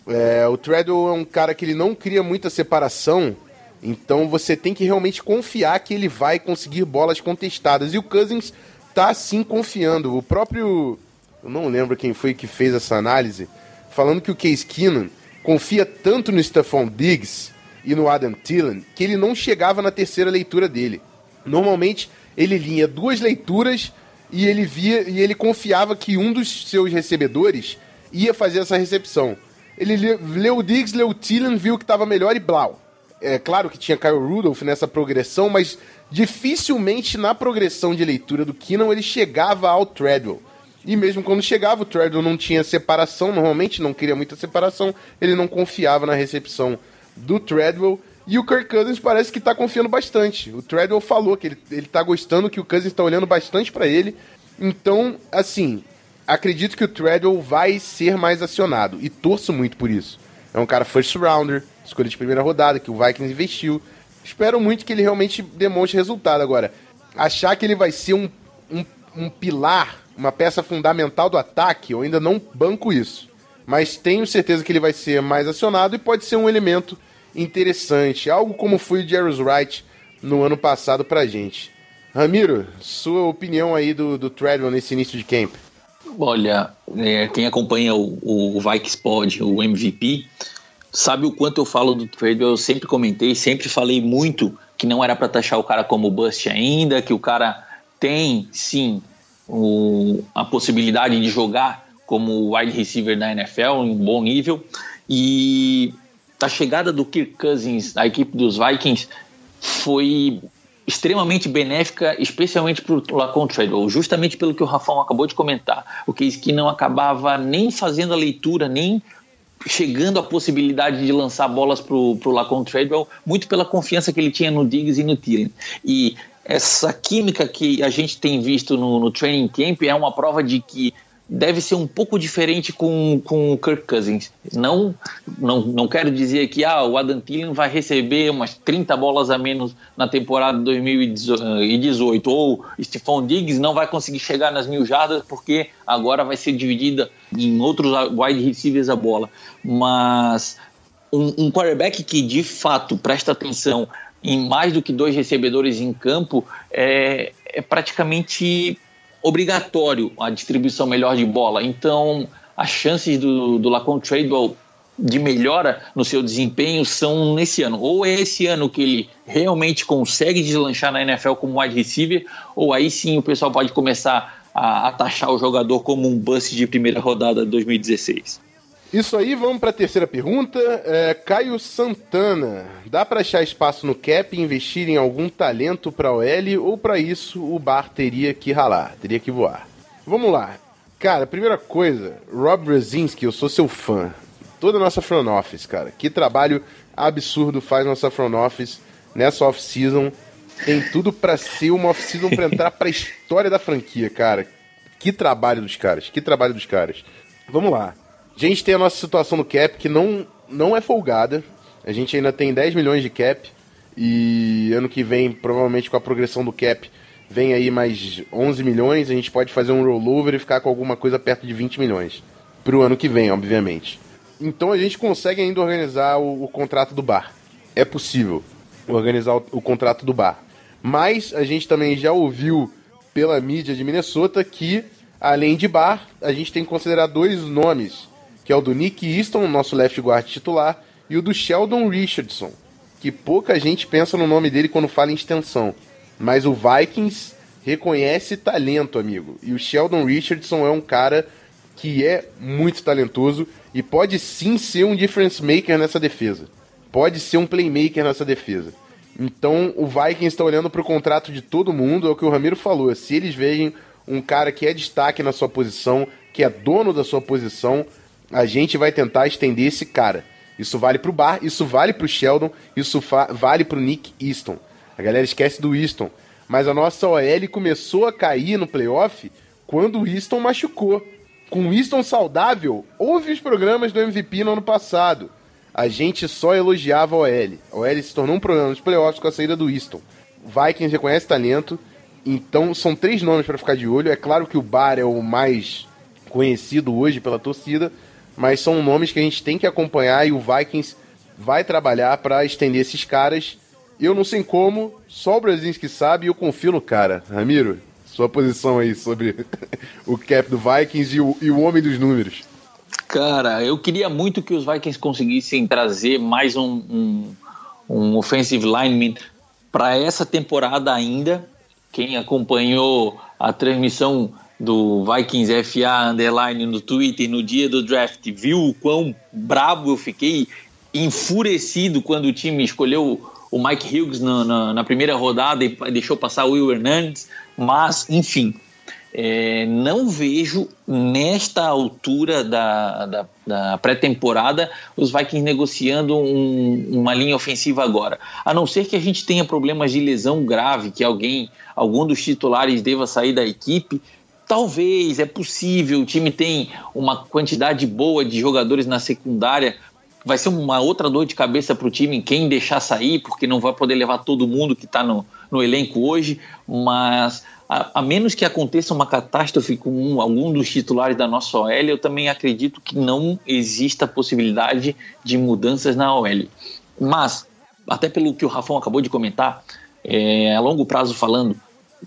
É, o Treadwell é um cara que ele não cria muita separação, então você tem que realmente confiar que ele vai conseguir bolas contestadas. E o Cousins tá sim confiando. O próprio. Eu não lembro quem foi que fez essa análise, falando que o Case Keenum confia tanto no Stephon Diggs e no Adam Thielen que ele não chegava na terceira leitura dele. Normalmente ele linha duas leituras e ele via e ele confiava que um dos seus recebedores ia fazer essa recepção. Ele le- leu o Diggs, leu o Thielen, viu que estava melhor e blau. É claro que tinha Kyle Rudolph nessa progressão, mas dificilmente na progressão de leitura do Keenan ele chegava ao Treadwell. E mesmo quando chegava, o Treadwell não tinha separação, normalmente não queria muita separação, ele não confiava na recepção do Treadwell. E o Kirk Cousins parece que tá confiando bastante. O Treadwell falou que ele, ele tá gostando, que o Cousins tá olhando bastante para ele. Então, assim, acredito que o Treadwell vai ser mais acionado. E torço muito por isso. É um cara first rounder, escolha de primeira rodada, que o Vikings investiu. Espero muito que ele realmente demonstre resultado. Agora, achar que ele vai ser um, um, um pilar, uma peça fundamental do ataque, eu ainda não banco isso. Mas tenho certeza que ele vai ser mais acionado e pode ser um elemento interessante. Algo como foi o Jarvis Wright no ano passado pra gente. Ramiro, sua opinião aí do, do Treadwell nesse início de camp? Olha, é, quem acompanha o, o Vikings Pod, o MVP, sabe o quanto eu falo do Treadwell. Eu sempre comentei, sempre falei muito que não era para taxar o cara como bust ainda, que o cara tem sim o, a possibilidade de jogar como wide receiver da NFL em bom nível. E a chegada do Kirk Cousins à equipe dos Vikings foi extremamente benéfica, especialmente para o Lacon Treadwell, justamente pelo que o Rafão acabou de comentar. O Case que não acabava nem fazendo a leitura, nem chegando à possibilidade de lançar bolas para o Lacon Treadwell, muito pela confiança que ele tinha no Diggs e no Thielen. E essa química que a gente tem visto no, no training camp é uma prova de que deve ser um pouco diferente com, com o Kirk Cousins. Não, não, não quero dizer que ah, o Adam Thielen vai receber umas 30 bolas a menos na temporada de 2018, ou Stephon Diggs não vai conseguir chegar nas mil jardas porque agora vai ser dividida em outros wide receivers a bola. Mas um, um quarterback que de fato presta atenção em mais do que dois recebedores em campo é, é praticamente obrigatório a distribuição melhor de bola. Então, as chances do, do Lacon Tradewell de melhora no seu desempenho são nesse ano. Ou é esse ano que ele realmente consegue deslanchar na NFL como wide receiver, ou aí sim o pessoal pode começar a, a taxar o jogador como um bust de primeira rodada de 2016. Isso aí, vamos para a terceira pergunta. É, Caio Santana, dá para achar espaço no cap e investir em algum talento para OL ou para isso o Bar teria que ralar, teria que voar? Vamos lá. Cara, primeira coisa, Rob Brzezinski, eu sou seu fã. Toda a nossa front office, cara. Que trabalho absurdo faz nossa front office nessa off-season. Tem tudo para ser uma off-season para entrar para a história da franquia, cara. Que trabalho dos caras, que trabalho dos caras. Vamos lá. A gente tem a nossa situação no cap que não, não é folgada. A gente ainda tem 10 milhões de cap. E ano que vem, provavelmente com a progressão do cap, vem aí mais 11 milhões. A gente pode fazer um rollover e ficar com alguma coisa perto de 20 milhões. Pro ano que vem, obviamente. Então a gente consegue ainda organizar o, o contrato do bar. É possível organizar o, o contrato do bar. Mas a gente também já ouviu pela mídia de Minnesota que, além de bar, a gente tem que considerar dois nomes que é o do Nick Easton, nosso left guard titular, e o do Sheldon Richardson, que pouca gente pensa no nome dele quando fala em extensão. Mas o Vikings reconhece talento, amigo. E o Sheldon Richardson é um cara que é muito talentoso e pode sim ser um difference maker nessa defesa. Pode ser um playmaker nessa defesa. Então o Vikings está olhando para o contrato de todo mundo, é o que o Ramiro falou. Se eles veem um cara que é destaque na sua posição, que é dono da sua posição, a gente vai tentar estender esse cara. Isso vale pro Bar, isso vale pro Sheldon, isso vale pro Nick Easton. A galera esquece do Easton. Mas a nossa OL começou a cair no playoff quando o Easton machucou. Com o Easton saudável, houve os programas do MVP no ano passado. A gente só elogiava a OL. A OL se tornou um problema nos playoffs com a saída do Easton. Vikings reconhece talento Então são três nomes para ficar de olho. É claro que o Bar é o mais conhecido hoje pela torcida, mas são nomes que a gente tem que acompanhar e o Vikings vai trabalhar para estender esses caras. Eu não sei como, só o Brasinski sabe e eu confio no cara. Ramiro, sua posição aí sobre o cap do Vikings e o, e o homem dos números. Cara, eu queria muito que os Vikings conseguissem trazer mais um, um, um offensive lineman para essa temporada ainda. Quem acompanhou a transmissão do Vikings FA Underline no Twitter no dia do draft viu o quão brabo eu fiquei, enfurecido quando o time escolheu o Mike Hughes na, na, na primeira rodada e deixou passar o Will Hernandez, mas enfim, é, não vejo nesta altura da, da, da pré-temporada os Vikings negociando um, uma linha ofensiva agora. A não ser que a gente tenha problemas de lesão grave, que alguém, algum dos titulares deva sair da equipe. Talvez, é possível, o time tem uma quantidade boa de jogadores na secundária. Vai ser uma outra dor de cabeça para o time quem deixar sair, porque não vai poder levar todo mundo que está no, no elenco hoje. Mas a, a, menos que aconteça uma catástrofe com um, algum dos titulares da nossa OL, eu também acredito que não exista possibilidade de mudanças na OL. Mas, até pelo que o Rafão acabou de comentar, é, a longo prazo falando,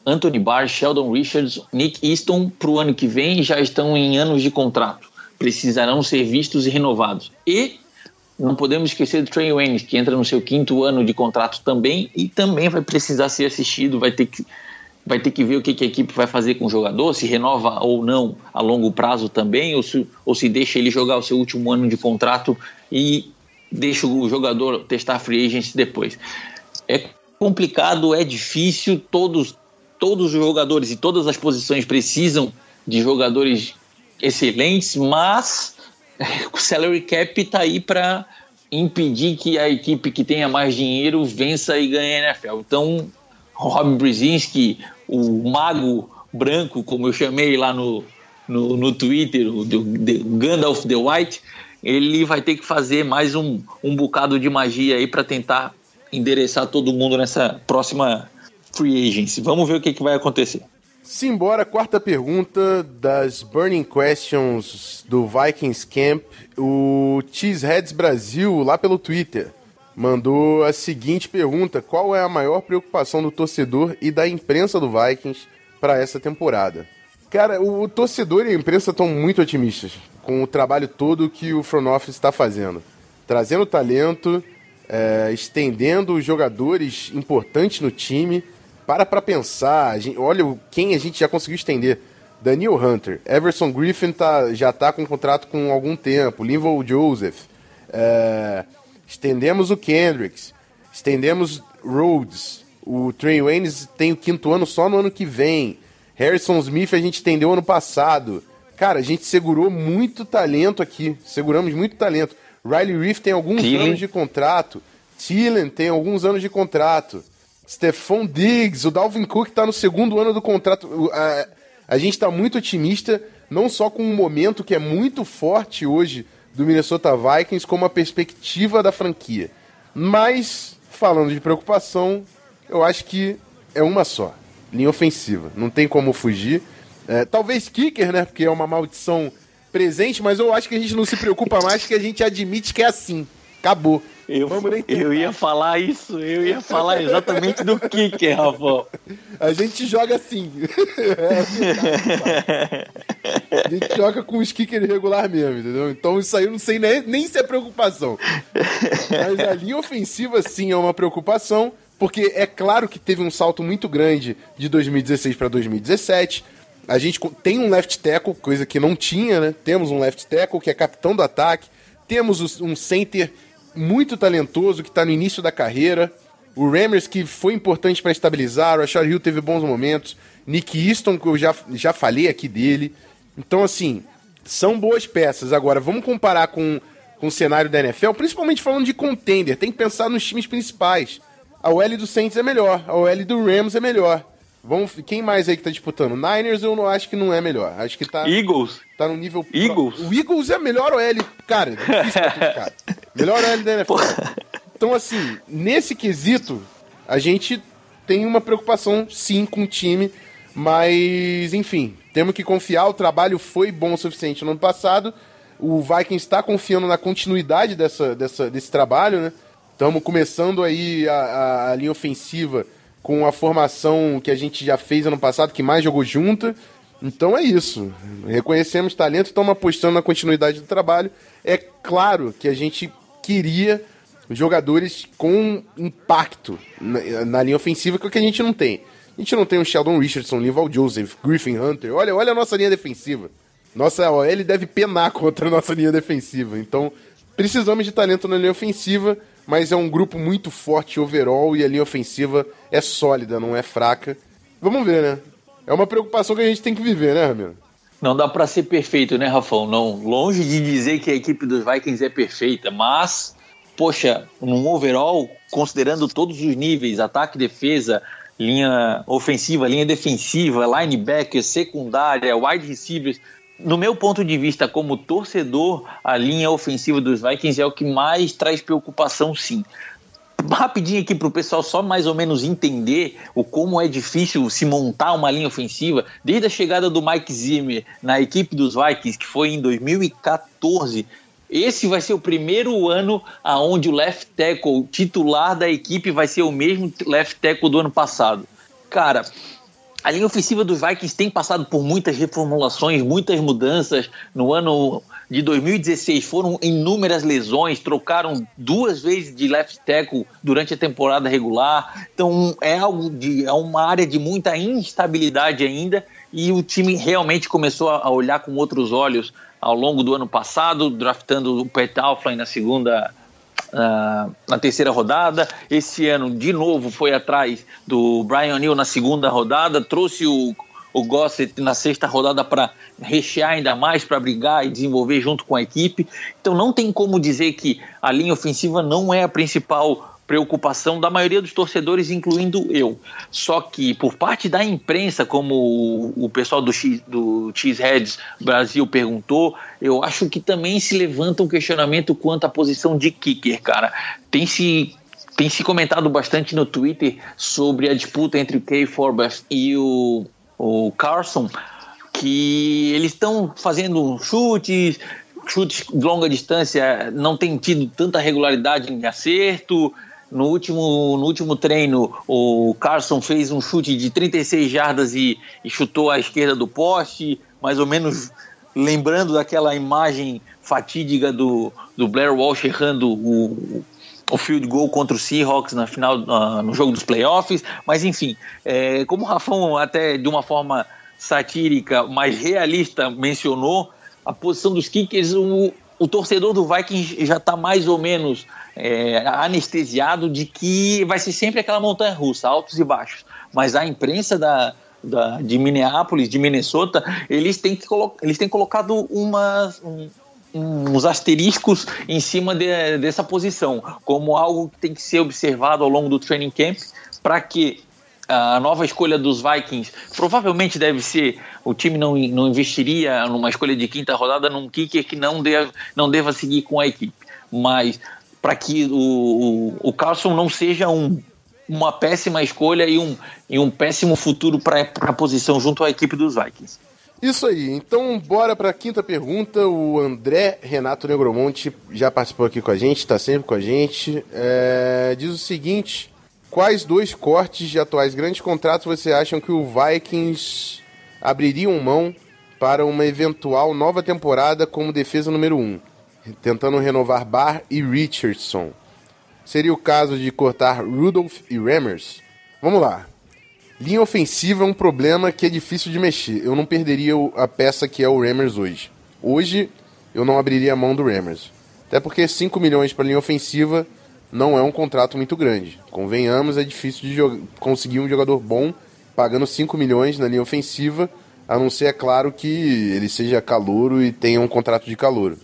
Anthony Barr, Sheldon Richards, Nick Easton para o ano que vem já estão em anos de contrato. Precisarão ser vistos e renovados. E não podemos esquecer do Trey Wayne, que entra no seu quinto ano de contrato também e também vai precisar ser assistido, vai ter que vai ter que ver o que, que, a equipe vai fazer com o jogador, se renova ou não a longo prazo também, ou se, ou se deixa ele jogar o seu último ano de contrato e deixa o jogador testar free agents depois. É complicado, é difícil, todos, todos os jogadores e todas as posições precisam de jogadores excelentes, mas o salary cap está aí para impedir que a equipe que tenha mais dinheiro vença e ganhe a NFL. Então, Rob Brzezinski, o mago branco, como eu chamei lá no, no, no Twitter, o the Gandalf the White, ele vai ter que fazer mais um, um bocado de magia aí para tentar endereçar todo mundo nessa próxima free agency. Vamos ver o que, que vai acontecer. Simbora, quarta pergunta das Burning Questions do Vikings Camp. O Cheeseheads Brasil, lá pelo Twitter, mandou a seguinte pergunta: Qual é a maior preocupação do torcedor e da imprensa do Vikings para essa temporada? Cara, o, torcedor e a imprensa estão muito otimistas com o trabalho todo que o front office está fazendo, trazendo talento, é, estendendo os jogadores importantes no time. Para para pensar, gente, olha quem a gente já conseguiu estender. Daniel Hunter, Everson Griffin tá, já está com contrato com algum tempo, Linval Joseph, é, Estendemos o Kendricks. Estendemos Rhodes. O Trey Waynes tem o quinto ano só no ano que vem. Harrison Smith a gente estendeu ano passado. Cara, a gente segurou muito talento aqui. Seguramos muito talento. Riley Reef tem alguns Thielen. anos de contrato. Thielen tem alguns anos de contrato. Stephon Diggs, o Dalvin Cook está no segundo ano do contrato. A, a gente está muito otimista, não só com um momento que é muito forte hoje do Minnesota Vikings como a perspectiva da franquia. Mas, falando de preocupação, eu acho que é uma só. Linha ofensiva. Não tem como fugir. É, talvez kicker, né? Porque é uma maldição presente, mas eu acho que a gente não se preocupa mais que a gente admite que é assim. Acabou. Eu, eu ia falar isso, eu ia falar exatamente do kicker, Rafa. A gente joga assim. É assim a gente joga com os kicker regular mesmo, entendeu? Então isso aí eu não sei nem, nem se é preocupação. Mas a linha ofensiva sim é uma preocupação, porque é claro que teve um salto muito grande de 2016 para 2017. A gente tem um left tackle, coisa que não tinha, né? Temos um left tackle que é capitão do ataque. Temos um center muito talentoso, que está no início da carreira. O Rammers, que foi importante para estabilizar. O Rashard Hill teve bons momentos. Nick Easton, que eu já, já falei aqui dele. Então, assim, são boas peças. Agora, vamos comparar com, com o cenário da NFL, principalmente falando de contender. Tem que pensar nos times principais. A OL do Saints é melhor, a OL do Rams é melhor. Vamos, quem mais aí que tá disputando? Niners eu não acho que não é melhor. Acho que tá. Eagles. Tá no nível. Eagles. Pro... O Eagles é melhor OL, cara. Difícil pra cara. Melhor OL da NFL. Então, assim, nesse quesito, a gente tem uma preocupação sim com o time, mas enfim, temos que confiar. O trabalho foi bom o suficiente no ano passado. O Vikings está confiando na continuidade dessa, dessa, desse trabalho, né? Estamos começando aí a, a, a linha ofensiva com a formação que a gente já fez ano passado, que mais jogou junta. Então é isso. Reconhecemos talento, estamos apostando na continuidade do trabalho. É claro que a gente queria jogadores com impacto na, na linha ofensiva, que é o que a gente não tem. A gente não tem o Sheldon Richardson, Lival Joseph, Griffin Hunter. Olha, olha a nossa linha defensiva. Nossa OL deve penar contra a nossa linha defensiva. Então, precisamos de talento na linha ofensiva, mas é um grupo muito forte overall e a linha ofensiva é sólida, não é fraca. Vamos ver, né? É uma preocupação que a gente tem que viver, né, Ramiro? Não dá para ser perfeito, né, Rafão? Não, longe de dizer que a equipe dos Vikings é perfeita, mas, poxa, num overall, considerando todos os níveis, ataque, defesa, linha ofensiva, linha defensiva, linebacker, secundária, wide receivers, no meu ponto de vista como torcedor, a linha ofensiva dos Vikings é o que mais traz preocupação, sim rapidinho aqui para o pessoal só mais ou menos entender o como é difícil se montar uma linha ofensiva. Desde a chegada do Mike Zimmer na equipe dos Vikings, que foi em 2014, esse vai ser o primeiro ano aonde o left tackle titular da equipe vai ser o mesmo left tackle do ano passado. Cara, a linha ofensiva dos Vikings tem passado por muitas reformulações, muitas mudanças. No ano de 2016 foram inúmeras lesões, trocaram duas vezes de left tackle durante a temporada regular. Então é algo de é uma área de muita instabilidade ainda e o time realmente começou a olhar com outros olhos ao longo do ano passado, draftando o Pat Alflin na segunda Uh, na terceira rodada. Esse ano, de novo, foi atrás do Brian Neal na segunda rodada, trouxe o o Gossett na sexta rodada para rechear ainda mais, para brigar e desenvolver junto com a equipe. Então não tem como dizer que a linha ofensiva não é a principal preocupação da maioria dos torcedores, incluindo eu. Só que por parte da imprensa, como o, pessoal do, X, do Cheeseheads Brasil perguntou, eu acho que também se levanta um questionamento quanto à posição de kicker, cara. Tem se tem se comentado bastante no Twitter sobre a disputa entre o Kay Forbes e o o Carson, que eles estão fazendo chutes, chutes de longa distância, não tem tido tanta regularidade em acerto. No último, no último treino, o Carson fez um chute de 36 jardas e, e chutou à esquerda do poste, mais ou menos lembrando daquela imagem fatídica do, do Blair Walsh errando o, o field goal contra o Seahawks na final, uh, no jogo dos playoffs, mas enfim, é, como o Rafão até de uma forma satírica, mais realista mencionou, a posição dos kickers, o, o torcedor do Vikings já está mais ou menos é, anestesiado de que vai ser sempre aquela montanha russa, altos e baixos, mas a imprensa da, da, de Minneapolis, de Minnesota, eles têm, que eles têm colocado uma, uns asteriscos em cima de, dessa posição, como algo que tem que ser observado ao longo do training camp para que a nova escolha dos Vikings provavelmente deve ser o time não, não investiria numa escolha de quinta rodada num kicker que não deva, não deva seguir com a equipe, mas para que o, o, o Carlson não seja um, uma péssima escolha e um, e um péssimo futuro para a posição junto à equipe dos Vikings. Isso aí, então bora para a quinta pergunta. O André Renato Negromonte já participou aqui com a gente, está sempre com a gente. É, diz o seguinte: quais dois cortes de atuais grandes contratos você acham que o Vikings abririam mão para uma eventual nova temporada como defesa número 1, um, tentando renovar Barr e Richardson? Seria o caso de cortar Rudolph e Rammers? Vamos lá. Linha ofensiva é um problema que é difícil de mexer. Eu não perderia a peça que é o Rammers hoje. Hoje, eu não abriria a mão do Rammers. Até porque 5 milhões para linha ofensiva não é um contrato muito grande. Convenhamos, é difícil de conseguir um jogador bom pagando 5 milhões na linha ofensiva, a não ser, é claro, que ele seja calouro e tenha um contrato de calouro.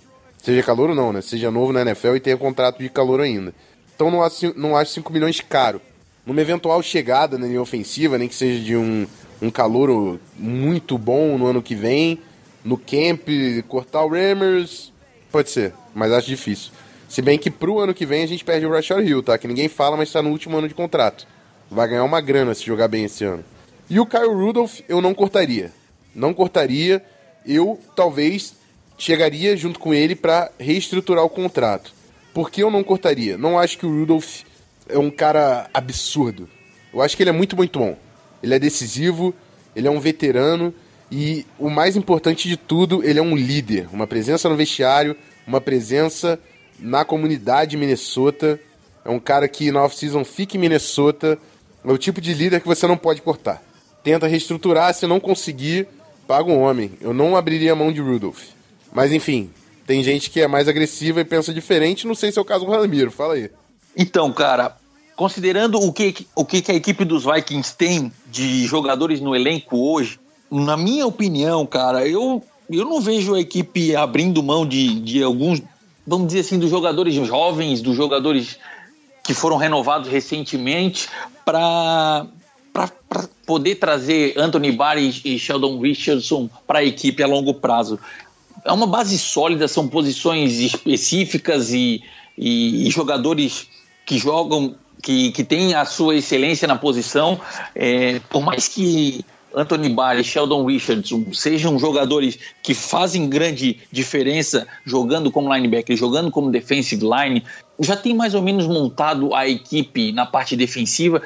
Seja calouro não, né? Seja novo na NFL e tenha contrato de calouro ainda. Então não acho, não acho 5 milhões caro numa eventual chegada na linha ofensiva, nem que seja de um, um calouro muito bom no ano que vem, no camp, cortar o Rammers, pode ser, mas acho difícil. Se bem que pro ano que vem a gente perde o Rashard Hill, tá? Que ninguém fala, mas tá no último ano de contrato. Vai ganhar uma grana se jogar bem esse ano. E o Kyle Rudolph eu não cortaria. Não cortaria. Eu talvez chegaria junto com ele para reestruturar o contrato. Por que eu não cortaria? Não acho que o Rudolph é um cara absurdo. Eu acho que ele é muito, muito bom. Ele é decisivo, ele é um veterano e o mais importante de tudo, ele é um líder. Uma presença no vestiário, uma presença na comunidade Minnesota. É um cara que na off-season fica em Minnesota. É o tipo de líder que você não pode cortar. Tenta reestruturar, se não conseguir, paga um homem. Eu não abriria a mão de Rudolph. Mas enfim, tem gente que é mais agressiva e pensa diferente. Não sei se é o caso do Ramiro. Fala aí. Então, cara, considerando o que, o que a equipe dos Vikings tem de jogadores no elenco hoje, na minha opinião, cara, eu, eu não vejo a equipe abrindo mão de, de alguns, vamos dizer assim, dos jogadores jovens, dos jogadores que foram renovados recentemente, para poder trazer Anthony Barr e Sheldon Richardson para a equipe a longo prazo. É uma base sólida, são posições específicas e, e, e jogadores que jogam, que, que têm a sua excelência na posição. É, por mais que Anthony Barr e Sheldon Richardson sejam jogadores que fazem grande diferença jogando como linebacker, jogando como defensive line, já tem mais ou menos montado a equipe na parte defensiva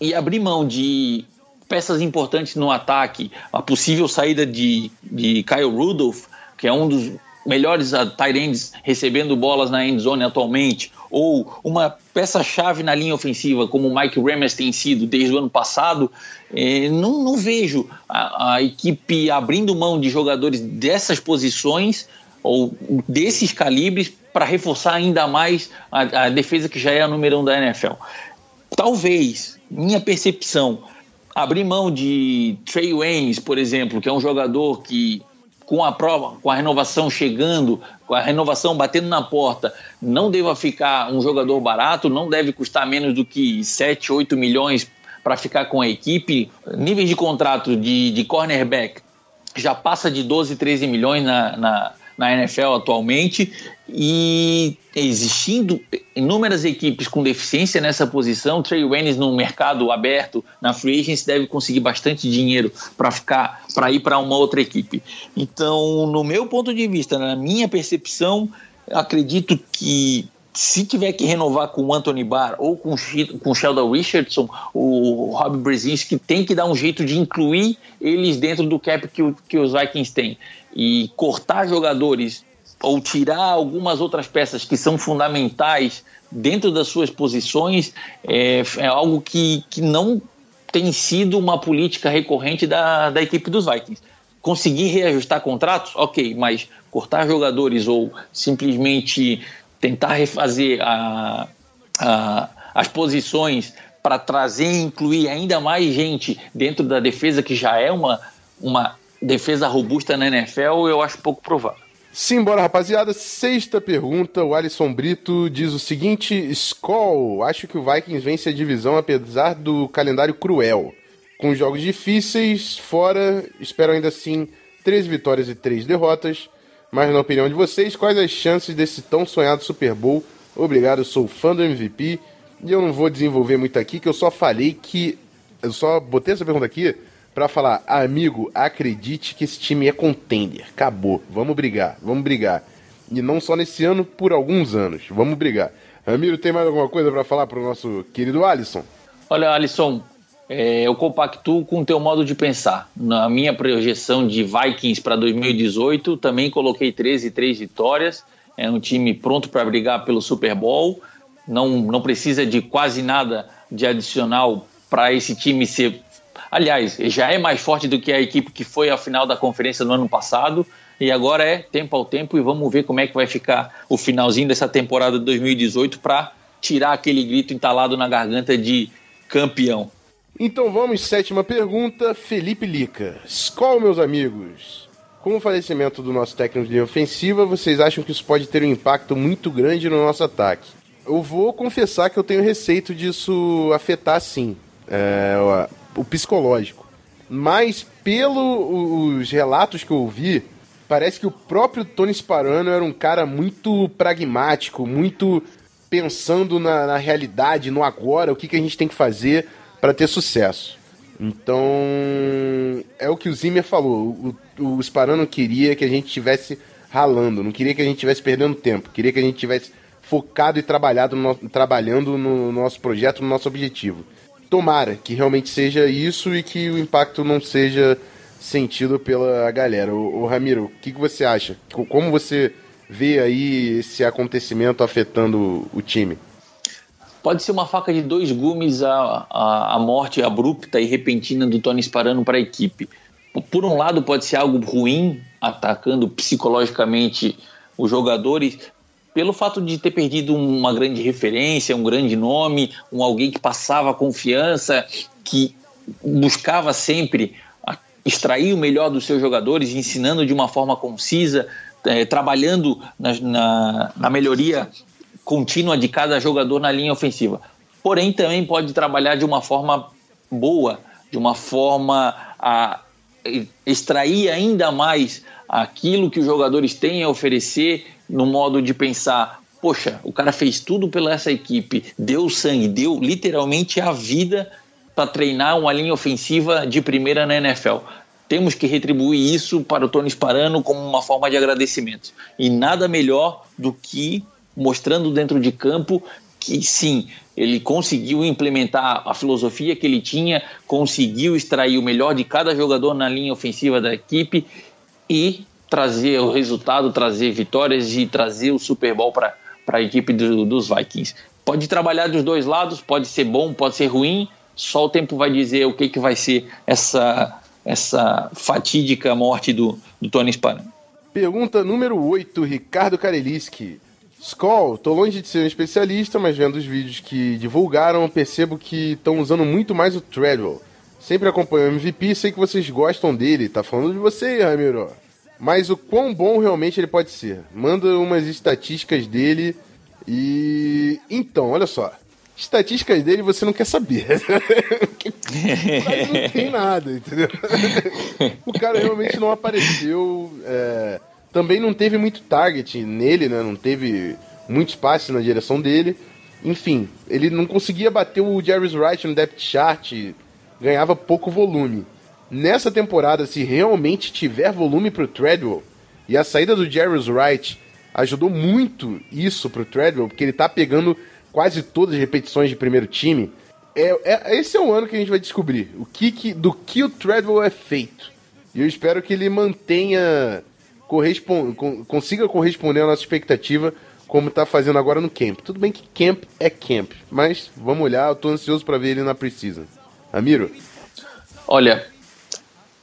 e abrir mão de peças importantes no ataque, a possível saída de, de Kyle Rudolph, que é um dos melhores tight ends recebendo bolas na end zone atualmente, ou uma peça-chave na linha ofensiva, como o Mike Remes tem sido desde o ano passado, eh, não, não, vejo a, a, equipe abrindo mão de jogadores dessas posições ou desses calibres para reforçar ainda mais a, a, defesa que já é a número um da NFL. Talvez, minha percepção, abrir mão de Trey Waynes, por exemplo, que é um jogador que com a prova, com a renovação chegando, com a renovação batendo na porta, não deva ficar um jogador barato, não deve custar menos do que 7, 8 milhões para ficar com a equipe. Níveis de contrato de, de cornerback já passa de 12, 13 milhões na, na, na NFL atualmente e existindo inúmeras equipes com deficiência nessa posição, Trey Waynes no mercado aberto, na free agency, deve conseguir bastante dinheiro para ficar, para ir para uma outra equipe. Então, no meu ponto de vista, na minha percepção, acredito que se tiver que renovar com o Anthony Barr ou com o Sheldon Richardson, o Rob Brzezinski tem que dar um jeito de incluir eles dentro do cap que, que os Vikings têm e cortar jogadores ou tirar algumas outras peças que são fundamentais dentro das suas posições é, é algo que, que não tem sido uma política recorrente da, da equipe dos Vikings. Conseguir reajustar contratos, ok, mas cortar jogadores ou simplesmente tentar refazer a, a, as posições para trazer e incluir ainda mais gente dentro da defesa, que já é uma, uma defesa robusta na NFL, eu acho pouco provável. Simbora, rapaziada. Sexta pergunta. O Alisson Brito diz o seguinte: Skoll, acho que o Vikings vence a divisão apesar do calendário cruel. Com jogos difíceis, fora, espero ainda assim 13 vitórias e 3 derrotas. Mas na opinião de vocês, quais as chances desse tão sonhado Super Bowl? Obrigado, sou fã do MVP. E eu não vou desenvolver muito aqui, que eu só falei que. Eu só botei essa pergunta aqui para falar, amigo, acredite que esse time é contender. Acabou. Vamos brigar, vamos brigar. E não só nesse ano, por alguns anos. Vamos brigar. Ramiro, tem mais alguma coisa para falar pro nosso querido Alisson? Olha, Alisson, é, eu compactuo com o teu modo de pensar. Na minha projeção de Vikings para 2018, também coloquei 13 e 3 vitórias. É um time pronto para brigar pelo Super Bowl. Não, não precisa de quase nada de adicional para esse time ser Aliás, já é mais forte do que a equipe que foi à final da conferência no ano passado. E agora é tempo ao tempo e vamos ver como é que vai ficar o finalzinho dessa temporada de 2018 para tirar aquele grito entalado na garganta de campeão. Então vamos, sétima pergunta, Felipe Lica. Skol, meus amigos. Com o falecimento do nosso técnico de linha ofensiva, vocês acham que isso pode ter um impacto muito grande no nosso ataque? Eu vou confessar que eu tenho receito disso afetar sim. É, o psicológico. Mas pelos relatos que eu ouvi, parece que o próprio Tony Sparano era um cara muito pragmático, muito pensando na, na realidade, no agora, o que, que a gente tem que fazer para ter sucesso. Então, é o que o Zimmer falou. O, o Sparano queria que a gente tivesse ralando, não queria que a gente tivesse perdendo tempo, queria que a gente tivesse focado e trabalhado no, trabalhando no nosso projeto, no nosso objetivo. Tomara que realmente seja isso e que o impacto não seja sentido pela galera. O, Ramiro, o que, que você acha? Como você vê aí esse acontecimento afetando o time? Pode ser uma faca de dois gumes a, a, a morte abrupta e repentina do Tony Sparano para a equipe. Por um lado, pode ser algo ruim, atacando psicologicamente os jogadores, pelo fato de ter perdido uma grande referência, um grande nome, um alguém que passava confiança, que buscava sempre extrair o melhor dos seus jogadores, ensinando de uma forma concisa, é, trabalhando na, na, na melhoria contínua de cada jogador na linha ofensiva. Porém, também pode trabalhar de uma forma boa, de uma forma a extrair ainda mais aquilo que os jogadores têm a oferecer no modo de pensar, poxa, o cara fez tudo pela essa equipe, deu sangue, deu literalmente a vida para treinar uma linha ofensiva de primeira na NFL. Temos que retribuir isso para o Tony Sparano como uma forma de agradecimento. E nada melhor do que mostrando dentro de campo que sim, ele conseguiu implementar a filosofia que ele tinha, conseguiu extrair o melhor de cada jogador na linha ofensiva da equipe e trazer o resultado, trazer vitórias e trazer o Super Bowl para a equipe do, dos Vikings. Pode trabalhar dos dois lados, pode ser bom, pode ser ruim, só o tempo vai dizer o que, que vai ser essa, essa fatídica morte do, do Tony Sparano. Pergunta número 8, Ricardo Kareliski. Skoll, tô longe de ser um especialista, mas vendo os vídeos que divulgaram, percebo que estão usando muito mais o Treadwell. Sempre acompanho o MVP, sei que vocês gostam dele, tá falando de você, Ramiro. Mas o quão bom realmente ele pode ser? Manda umas estatísticas dele e. Então, olha só. Estatísticas dele você não quer saber. Quase não tem nada, entendeu? o cara realmente não apareceu. É... Também não teve muito target nele, né? Não teve muito espaço na direção dele. Enfim, ele não conseguia bater o Jarvis Wright no depth chart, ganhava pouco volume nessa temporada, se realmente tiver volume pro Treadwell, e a saída do Jarvis Wright ajudou muito isso pro Treadwell, porque ele tá pegando quase todas as repetições de primeiro time. É, é, esse é o ano que a gente vai descobrir o que, que do que o Treadwell é feito. E eu espero que ele mantenha correspond, consiga corresponder à nossa expectativa como tá fazendo agora no camp. Tudo bem que camp é camp, mas vamos olhar, eu tô ansioso para ver ele na Precisa. Amiro? Olha,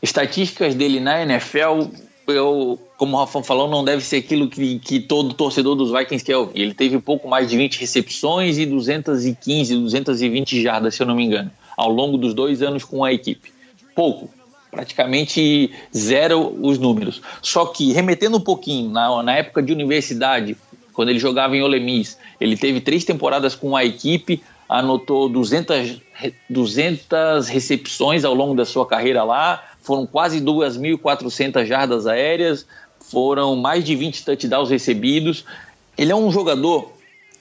estatísticas dele na NFL, eu, como o Rafão falou, não deve ser aquilo que, que todo torcedor dos Vikings quer ouvir. Ele teve pouco mais de 20 recepções e 215, 220 jardas, se eu não me engano, ao longo dos dois anos com a equipe. Pouco, praticamente zero os números. Só que, remetendo um pouquinho, na, na época de universidade, quando ele jogava em Ole Miss, ele teve três temporadas com a equipe, anotou 200, 200 recepções ao longo da sua carreira lá, foram quase 2.400 jardas aéreas, foram mais de 20 touchdowns recebidos. Ele é um jogador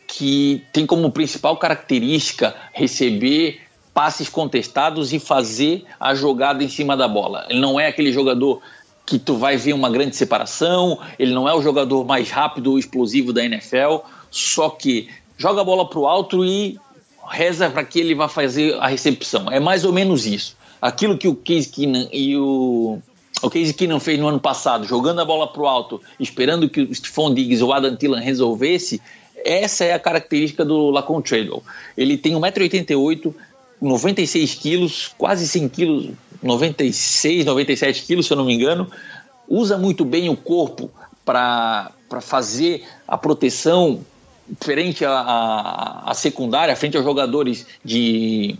que tem como principal característica receber passes contestados e fazer a jogada em cima da bola. Ele não é aquele jogador que tu vai ver uma grande separação, ele não é o jogador mais rápido ou explosivo da NFL, só que joga a bola para o alto e reza para que ele vá fazer a recepção. É mais ou menos isso. Aquilo que o Case Keenan e o o Case Keenan fez no ano passado, jogando a bola para o alto, esperando que o Stephon Diggs ou o Adam Thielen resolvesse, essa é a característica do Lacon Treadwell. Ele tem 1,88m, 96 quilos, quase 100 quilos, 96, 97 quilos, se eu não me engano. Usa muito bem o corpo para fazer a proteção frente à, secundária, frente aos jogadores de,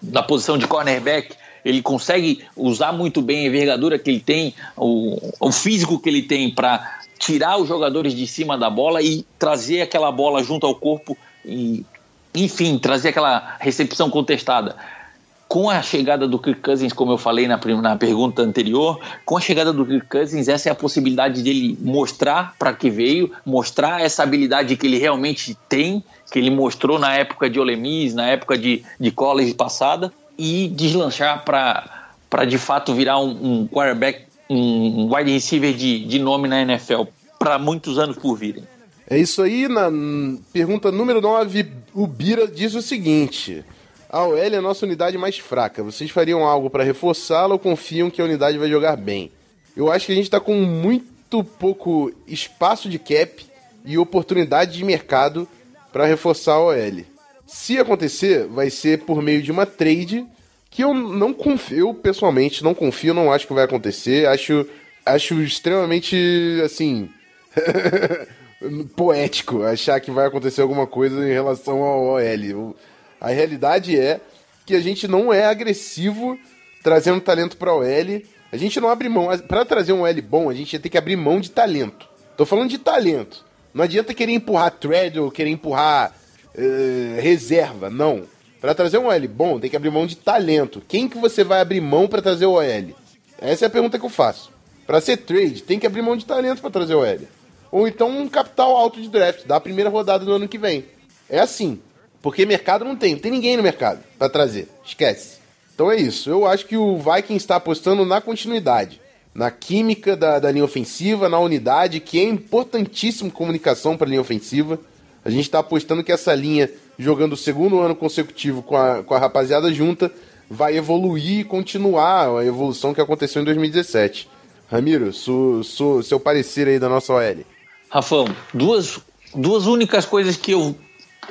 da posição de cornerback, ele consegue usar muito bem a envergadura que ele tem, o, o físico que ele tem para tirar os jogadores de cima da bola e trazer aquela bola junto ao corpo e, enfim, trazer aquela recepção contestada com a chegada do Kirk Cousins, como eu falei na, na pergunta anterior, com a chegada do Kirk Cousins, essa é a possibilidade dele mostrar para que veio, mostrar essa habilidade que ele realmente tem, que ele mostrou na época de Ole Miss, na época de, de college passada, e deslanchar para de fato virar um, um quarterback, um wide receiver de, de nome na NFL para muitos anos por virem. É isso aí, na pergunta número 9, o Bira diz o seguinte: A OL é a nossa unidade mais fraca. Vocês fariam algo para reforçá-la ou confiam que a unidade vai jogar bem? Eu acho que a gente tá com muito pouco espaço de cap e oportunidade de mercado para reforçar a OL. Se acontecer, vai ser por meio de uma trade que eu não confio, eu pessoalmente não confio, não acho que vai acontecer. Acho, acho extremamente assim poético achar que vai acontecer alguma coisa em relação ao OL. O- A realidade é que a gente não é agressivo trazendo talento para OL. A gente não abre mão. Para trazer um OL bom, a gente ia ter que abrir mão de talento. Tô falando de talento. Não adianta querer empurrar thread ou querer empurrar eh, reserva. Não. Para trazer um OL bom, tem que abrir mão de talento. Quem que você vai abrir mão para trazer o OL? Essa é a pergunta que eu faço. Para ser trade, tem que abrir mão de talento para trazer o OL. Ou então um capital alto de draft, da primeira rodada do ano que vem. É assim. Porque mercado não tem, não tem ninguém no mercado para trazer. Esquece. Então é isso. Eu acho que o Vikings está apostando na continuidade. Na química da, da linha ofensiva, na unidade, que é importantíssimo comunicação para a linha ofensiva. A gente está apostando que essa linha, jogando o segundo ano consecutivo com a, com a rapaziada junta, vai evoluir e continuar a evolução que aconteceu em 2017. Ramiro, su, su- seu parecer aí da nossa OL. Rafão, duas, duas únicas coisas que eu.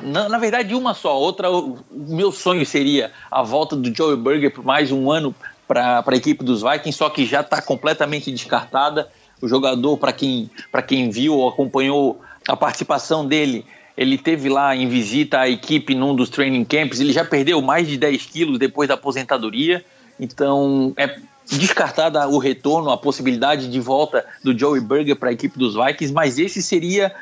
Na, na verdade, uma só. Outra, o meu sonho seria a volta do Joey Burger por mais um ano para a equipe dos Vikings, só que já está completamente descartada. O jogador, para quem, quem viu ou acompanhou a participação dele, ele teve lá em visita à equipe num dos training camps. Ele já perdeu mais de 10 quilos depois da aposentadoria. Então, é descartada o retorno, a possibilidade de volta do Joey Burger para a equipe dos Vikings, mas esse seria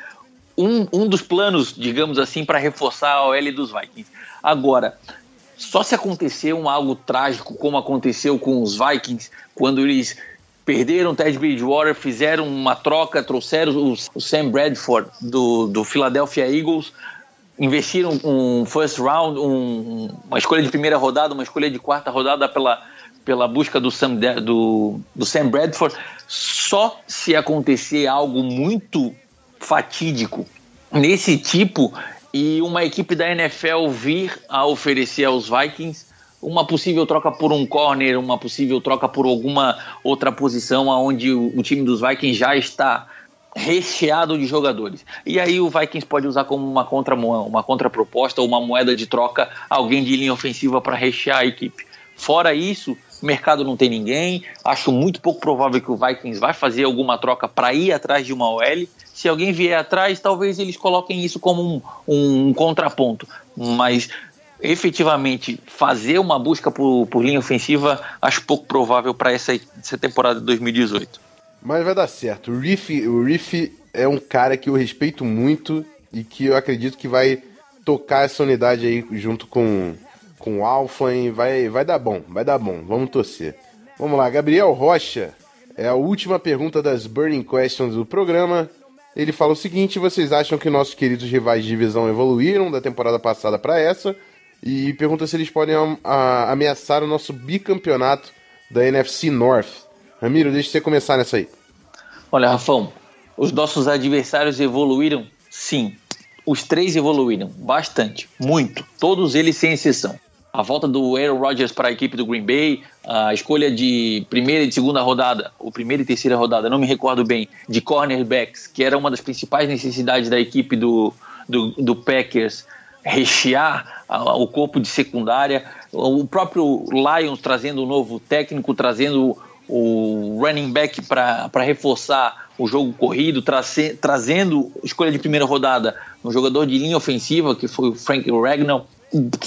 um, um dos planos, digamos assim, para reforçar a OL dos Vikings. Agora, só se acontecer um algo trágico como aconteceu com os Vikings, quando eles perderam Ted Bridgewater, fizeram uma troca, trouxeram o, o Sam Bradford do, do Philadelphia Eagles, investiram um first round, um- uma escolha de primeira rodada, uma escolha de quarta rodada pela, pela busca do Sam, do, do Sam Bradford. Só se acontecer algo muito fatídico nesse tipo e uma equipe da NFL vir a oferecer aos Vikings uma possível troca por um corner, uma possível troca por alguma outra posição onde o, o time dos Vikings já está recheado de jogadores. E aí o Vikings pode usar como uma contra uma contraproposta ou uma moeda de troca alguém de linha ofensiva para rechear a equipe. Fora isso, o mercado não tem ninguém. Acho muito pouco provável que o Vikings vai fazer alguma troca para ir atrás de uma OL. Se alguém vier atrás, talvez eles coloquem isso como um, um contraponto. Mas efetivamente fazer uma busca por, por linha ofensiva, acho pouco provável para essa, essa temporada de 2018. Mas vai dar certo. O Riff, o Riff é um cara que eu respeito muito e que eu acredito que vai tocar essa unidade aí junto com, com o e vai, vai dar bom, vai dar bom. Vamos torcer. Vamos lá, Gabriel Rocha. É a última pergunta das Burning Questions do programa. Ele fala o seguinte: vocês acham que nossos queridos rivais de divisão evoluíram da temporada passada para essa? E pergunta se eles podem ameaçar o nosso bicampeonato da NFC North. Ramiro, deixa você começar nessa aí. Olha, Rafão, os nossos adversários evoluíram? Sim. Os três evoluíram bastante, muito. Todos eles sem exceção. A volta do Aaron Rodgers para a equipe do Green Bay, a escolha de primeira e de segunda rodada, ou primeira e terceira rodada, não me recordo bem, de cornerbacks, que era uma das principais necessidades da equipe do, do, do Packers, rechear o corpo de secundária. O próprio Lions trazendo um novo técnico, trazendo o running back para reforçar o jogo corrido, traze- trazendo escolha de primeira rodada um jogador de linha ofensiva, que foi o Frank Ragnall.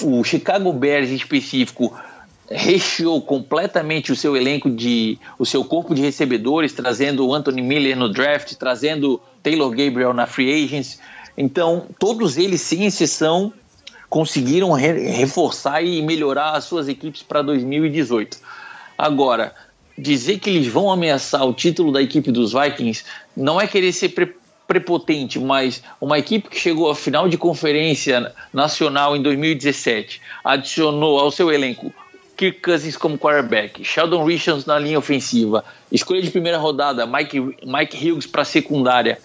O Chicago Bears em específico recheou completamente o seu elenco de o seu corpo de recebedores, trazendo o Anthony Miller no draft, trazendo Taylor Gabriel na free agents. Então, todos eles, sem exceção, conseguiram re- reforçar e melhorar as suas equipes para 2018. Agora, dizer que eles vão ameaçar o título da equipe dos Vikings não é querer ser pre- prepotente, mas uma equipe que chegou à final de conferência nacional em 2017 adicionou ao seu elenco Kirk Cousins como quarterback, Sheldon Richards na linha ofensiva, escolha de primeira rodada, Mike, Mike Hughes para secundária.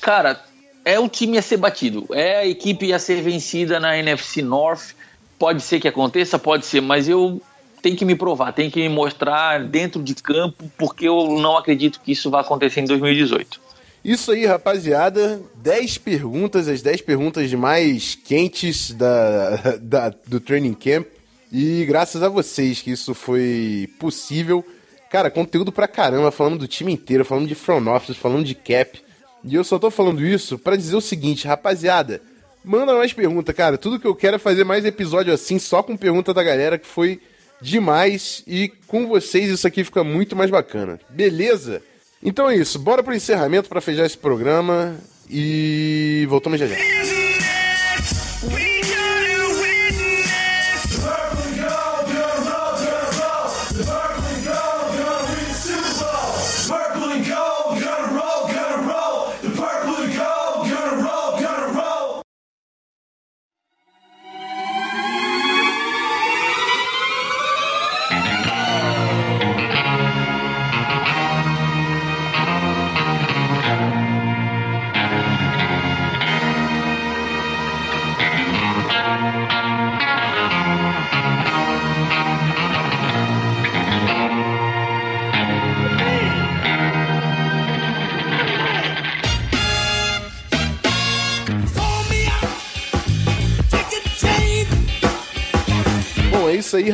Cara, é o time a ser batido, é a equipe a ser vencida na NFC North. Pode ser que aconteça, pode ser, mas eu tenho que me provar, tenho que me mostrar dentro de campo, porque eu não acredito que isso vai acontecer em 2018. Isso aí, rapaziada. 10 perguntas, as 10 perguntas mais quentes da, da, do Training Camp. E graças a vocês que isso foi possível. Cara, conteúdo pra caramba, falando do time inteiro, falando de front office, falando de cap. E eu só tô falando isso para dizer o seguinte, rapaziada. Manda mais pergunta, cara. Tudo que eu quero é fazer mais episódio assim, só com pergunta da galera, que foi demais. E com vocês isso aqui fica muito mais bacana. Beleza? Então é isso. Bora pro encerramento para fechar esse programa. E voltamos já já.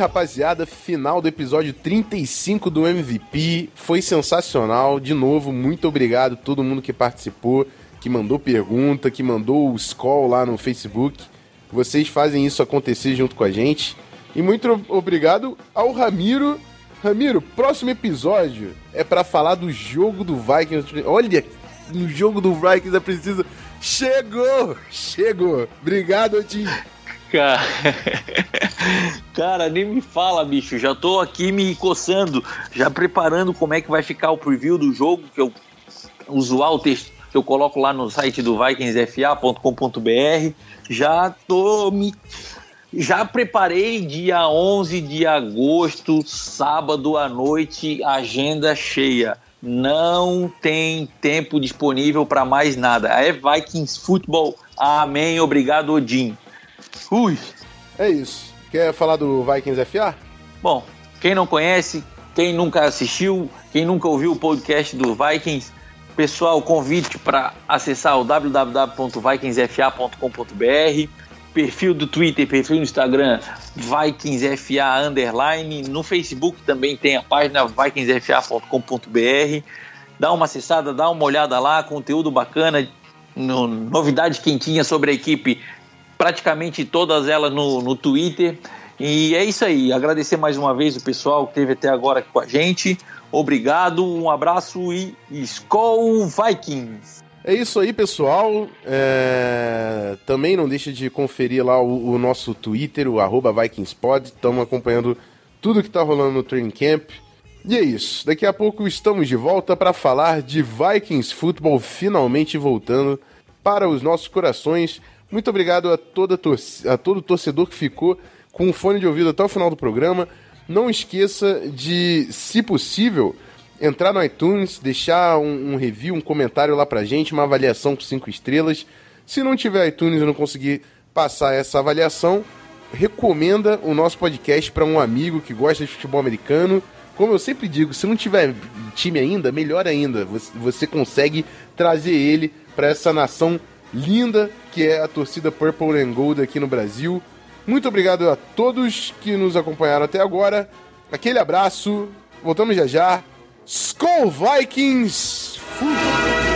Rapaziada. Final do episódio 35 do MVP. Foi sensacional. De novo, muito obrigado a todo mundo que participou, que mandou pergunta, que mandou o Skull lá no Facebook. Vocês fazem isso acontecer junto com a gente. E muito obrigado ao Ramiro. Ramiro, próximo episódio é pra falar do jogo do Vikings. Olha, no jogo do Vikings é preciso. Chegou! Chegou! Obrigado, Odin. Cara... Cara, nem me fala, bicho. Já tô aqui me coçando, já preparando como é que vai ficar o preview do jogo, que eu usual texto que eu coloco lá no site do vikingsfa.com.br. Já tô me já preparei dia 11 de agosto, sábado à noite, agenda cheia. Não tem tempo disponível para mais nada. É Vikings Futebol. Amém. Obrigado, Odin. Ui. É isso. Quer falar do Vikings FA? Bom, quem não conhece, quem nunca assistiu, quem nunca ouviu o podcast do Vikings, pessoal, convite para acessar o www.vikingsfa.com.br, perfil do Twitter, perfil do Instagram, VikingsFA underline, no Facebook também tem a página vikingsfa.com.br. Dá uma acessada, dá uma olhada lá, conteúdo bacana, no, novidade quentinha sobre a equipe, praticamente todas elas no, no Twitter. E é isso aí. Agradecer mais uma vez o pessoal que esteve até agora aqui com a gente. Obrigado, um abraço e Skol Vikings! É isso aí, pessoal. É, Também não deixa de conferir lá o, o nosso Twitter, o arroba VikingsPod. Estamos acompanhando tudo que está rolando no Training Camp. E é isso. Daqui a pouco estamos de volta para falar de Vikings Football finalmente voltando para os nossos corações. Muito obrigado a, toda a todo torcedor que ficou com o fone de ouvido até o final do programa. Não esqueça de, se possível, entrar no iTunes, deixar um, um review, um comentário lá pra gente, uma avaliação com cinco estrelas. Se não tiver iTunes e não conseguir passar essa avaliação, recomenda o nosso podcast para um amigo que gosta de futebol americano. Como eu sempre digo, se não tiver time ainda, melhor ainda. Você, você consegue trazer ele para essa nação linda que é a torcida Purple and Gold aqui no Brasil. Muito obrigado a todos que nos acompanharam até agora. Aquele abraço. Voltamos já já. Skull Vikings! Vikings,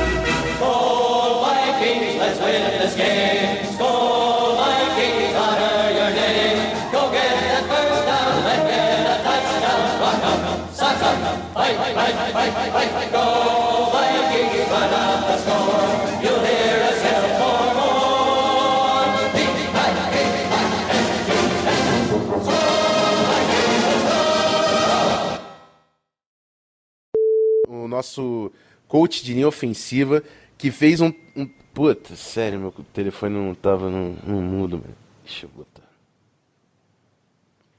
nosso coach de linha ofensiva que fez um. um... Puta, sério, meu telefone não tava no, no mudo, mano. Deixa eu botar.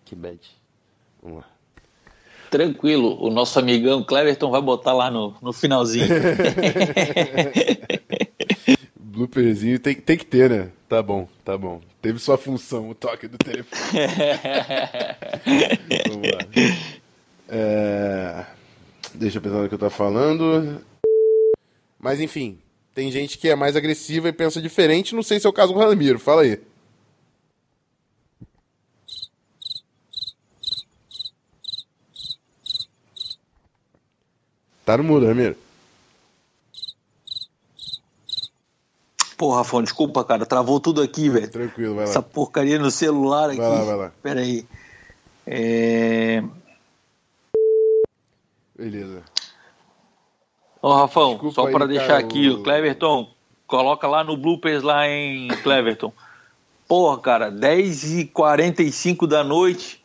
Que bad. Vamos lá. Tranquilo, o nosso amigão Cleverton vai botar lá no, no finalzinho. Blooperzinho tem, tem que ter, né? Tá bom, tá bom. Teve sua função, o toque do telefone. Vamos lá. É, Deixa eu pensar no que eu tô falando. Mas enfim, tem gente que é mais agressiva e pensa diferente. Não sei se é o caso do Ramiro. Fala aí. Tá no mudo, Ramiro. Pô, Rafão, desculpa, cara, travou tudo aqui, velho. Tranquilo, vai lá. Essa porcaria no celular aqui. Vai lá, vai lá. Pera aí. É... Beleza. Ô, Rafão, Desculpa só para deixar cara, aqui, o- o Cleverton, coloca lá no bloopers lá em Cleverton. Porra, cara, 10h45 da noite,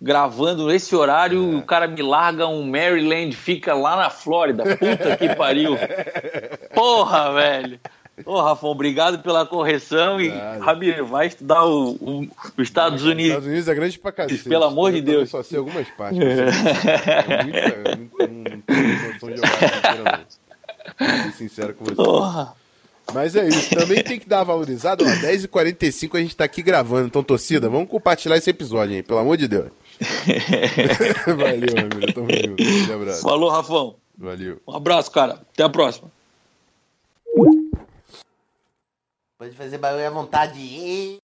gravando nesse horário, É. o cara me larga um Maryland, fica lá na Flórida. Puta que pariu. Porra, velho. Ô, Rafão, obrigado pela correção e. Ramiro, vai estudar o, o- os Estados Unidos. Estados Unidos é grande pra cacete. Pelo amor de Deus. Só sei algumas partes. É muito, ser sincero com você. Porra. Mas é isso, também tem que dar uma valorizada. Ó, 10h45 a gente tá aqui gravando. Então, torcida, vamos compartilhar esse episódio aí, pelo amor de Deus. Valeu, amigo. Tamo junto. Um abraço. Falou, Rafão. Valeu. Um abraço, cara. Até a próxima. Pode fazer barulho à vontade. E...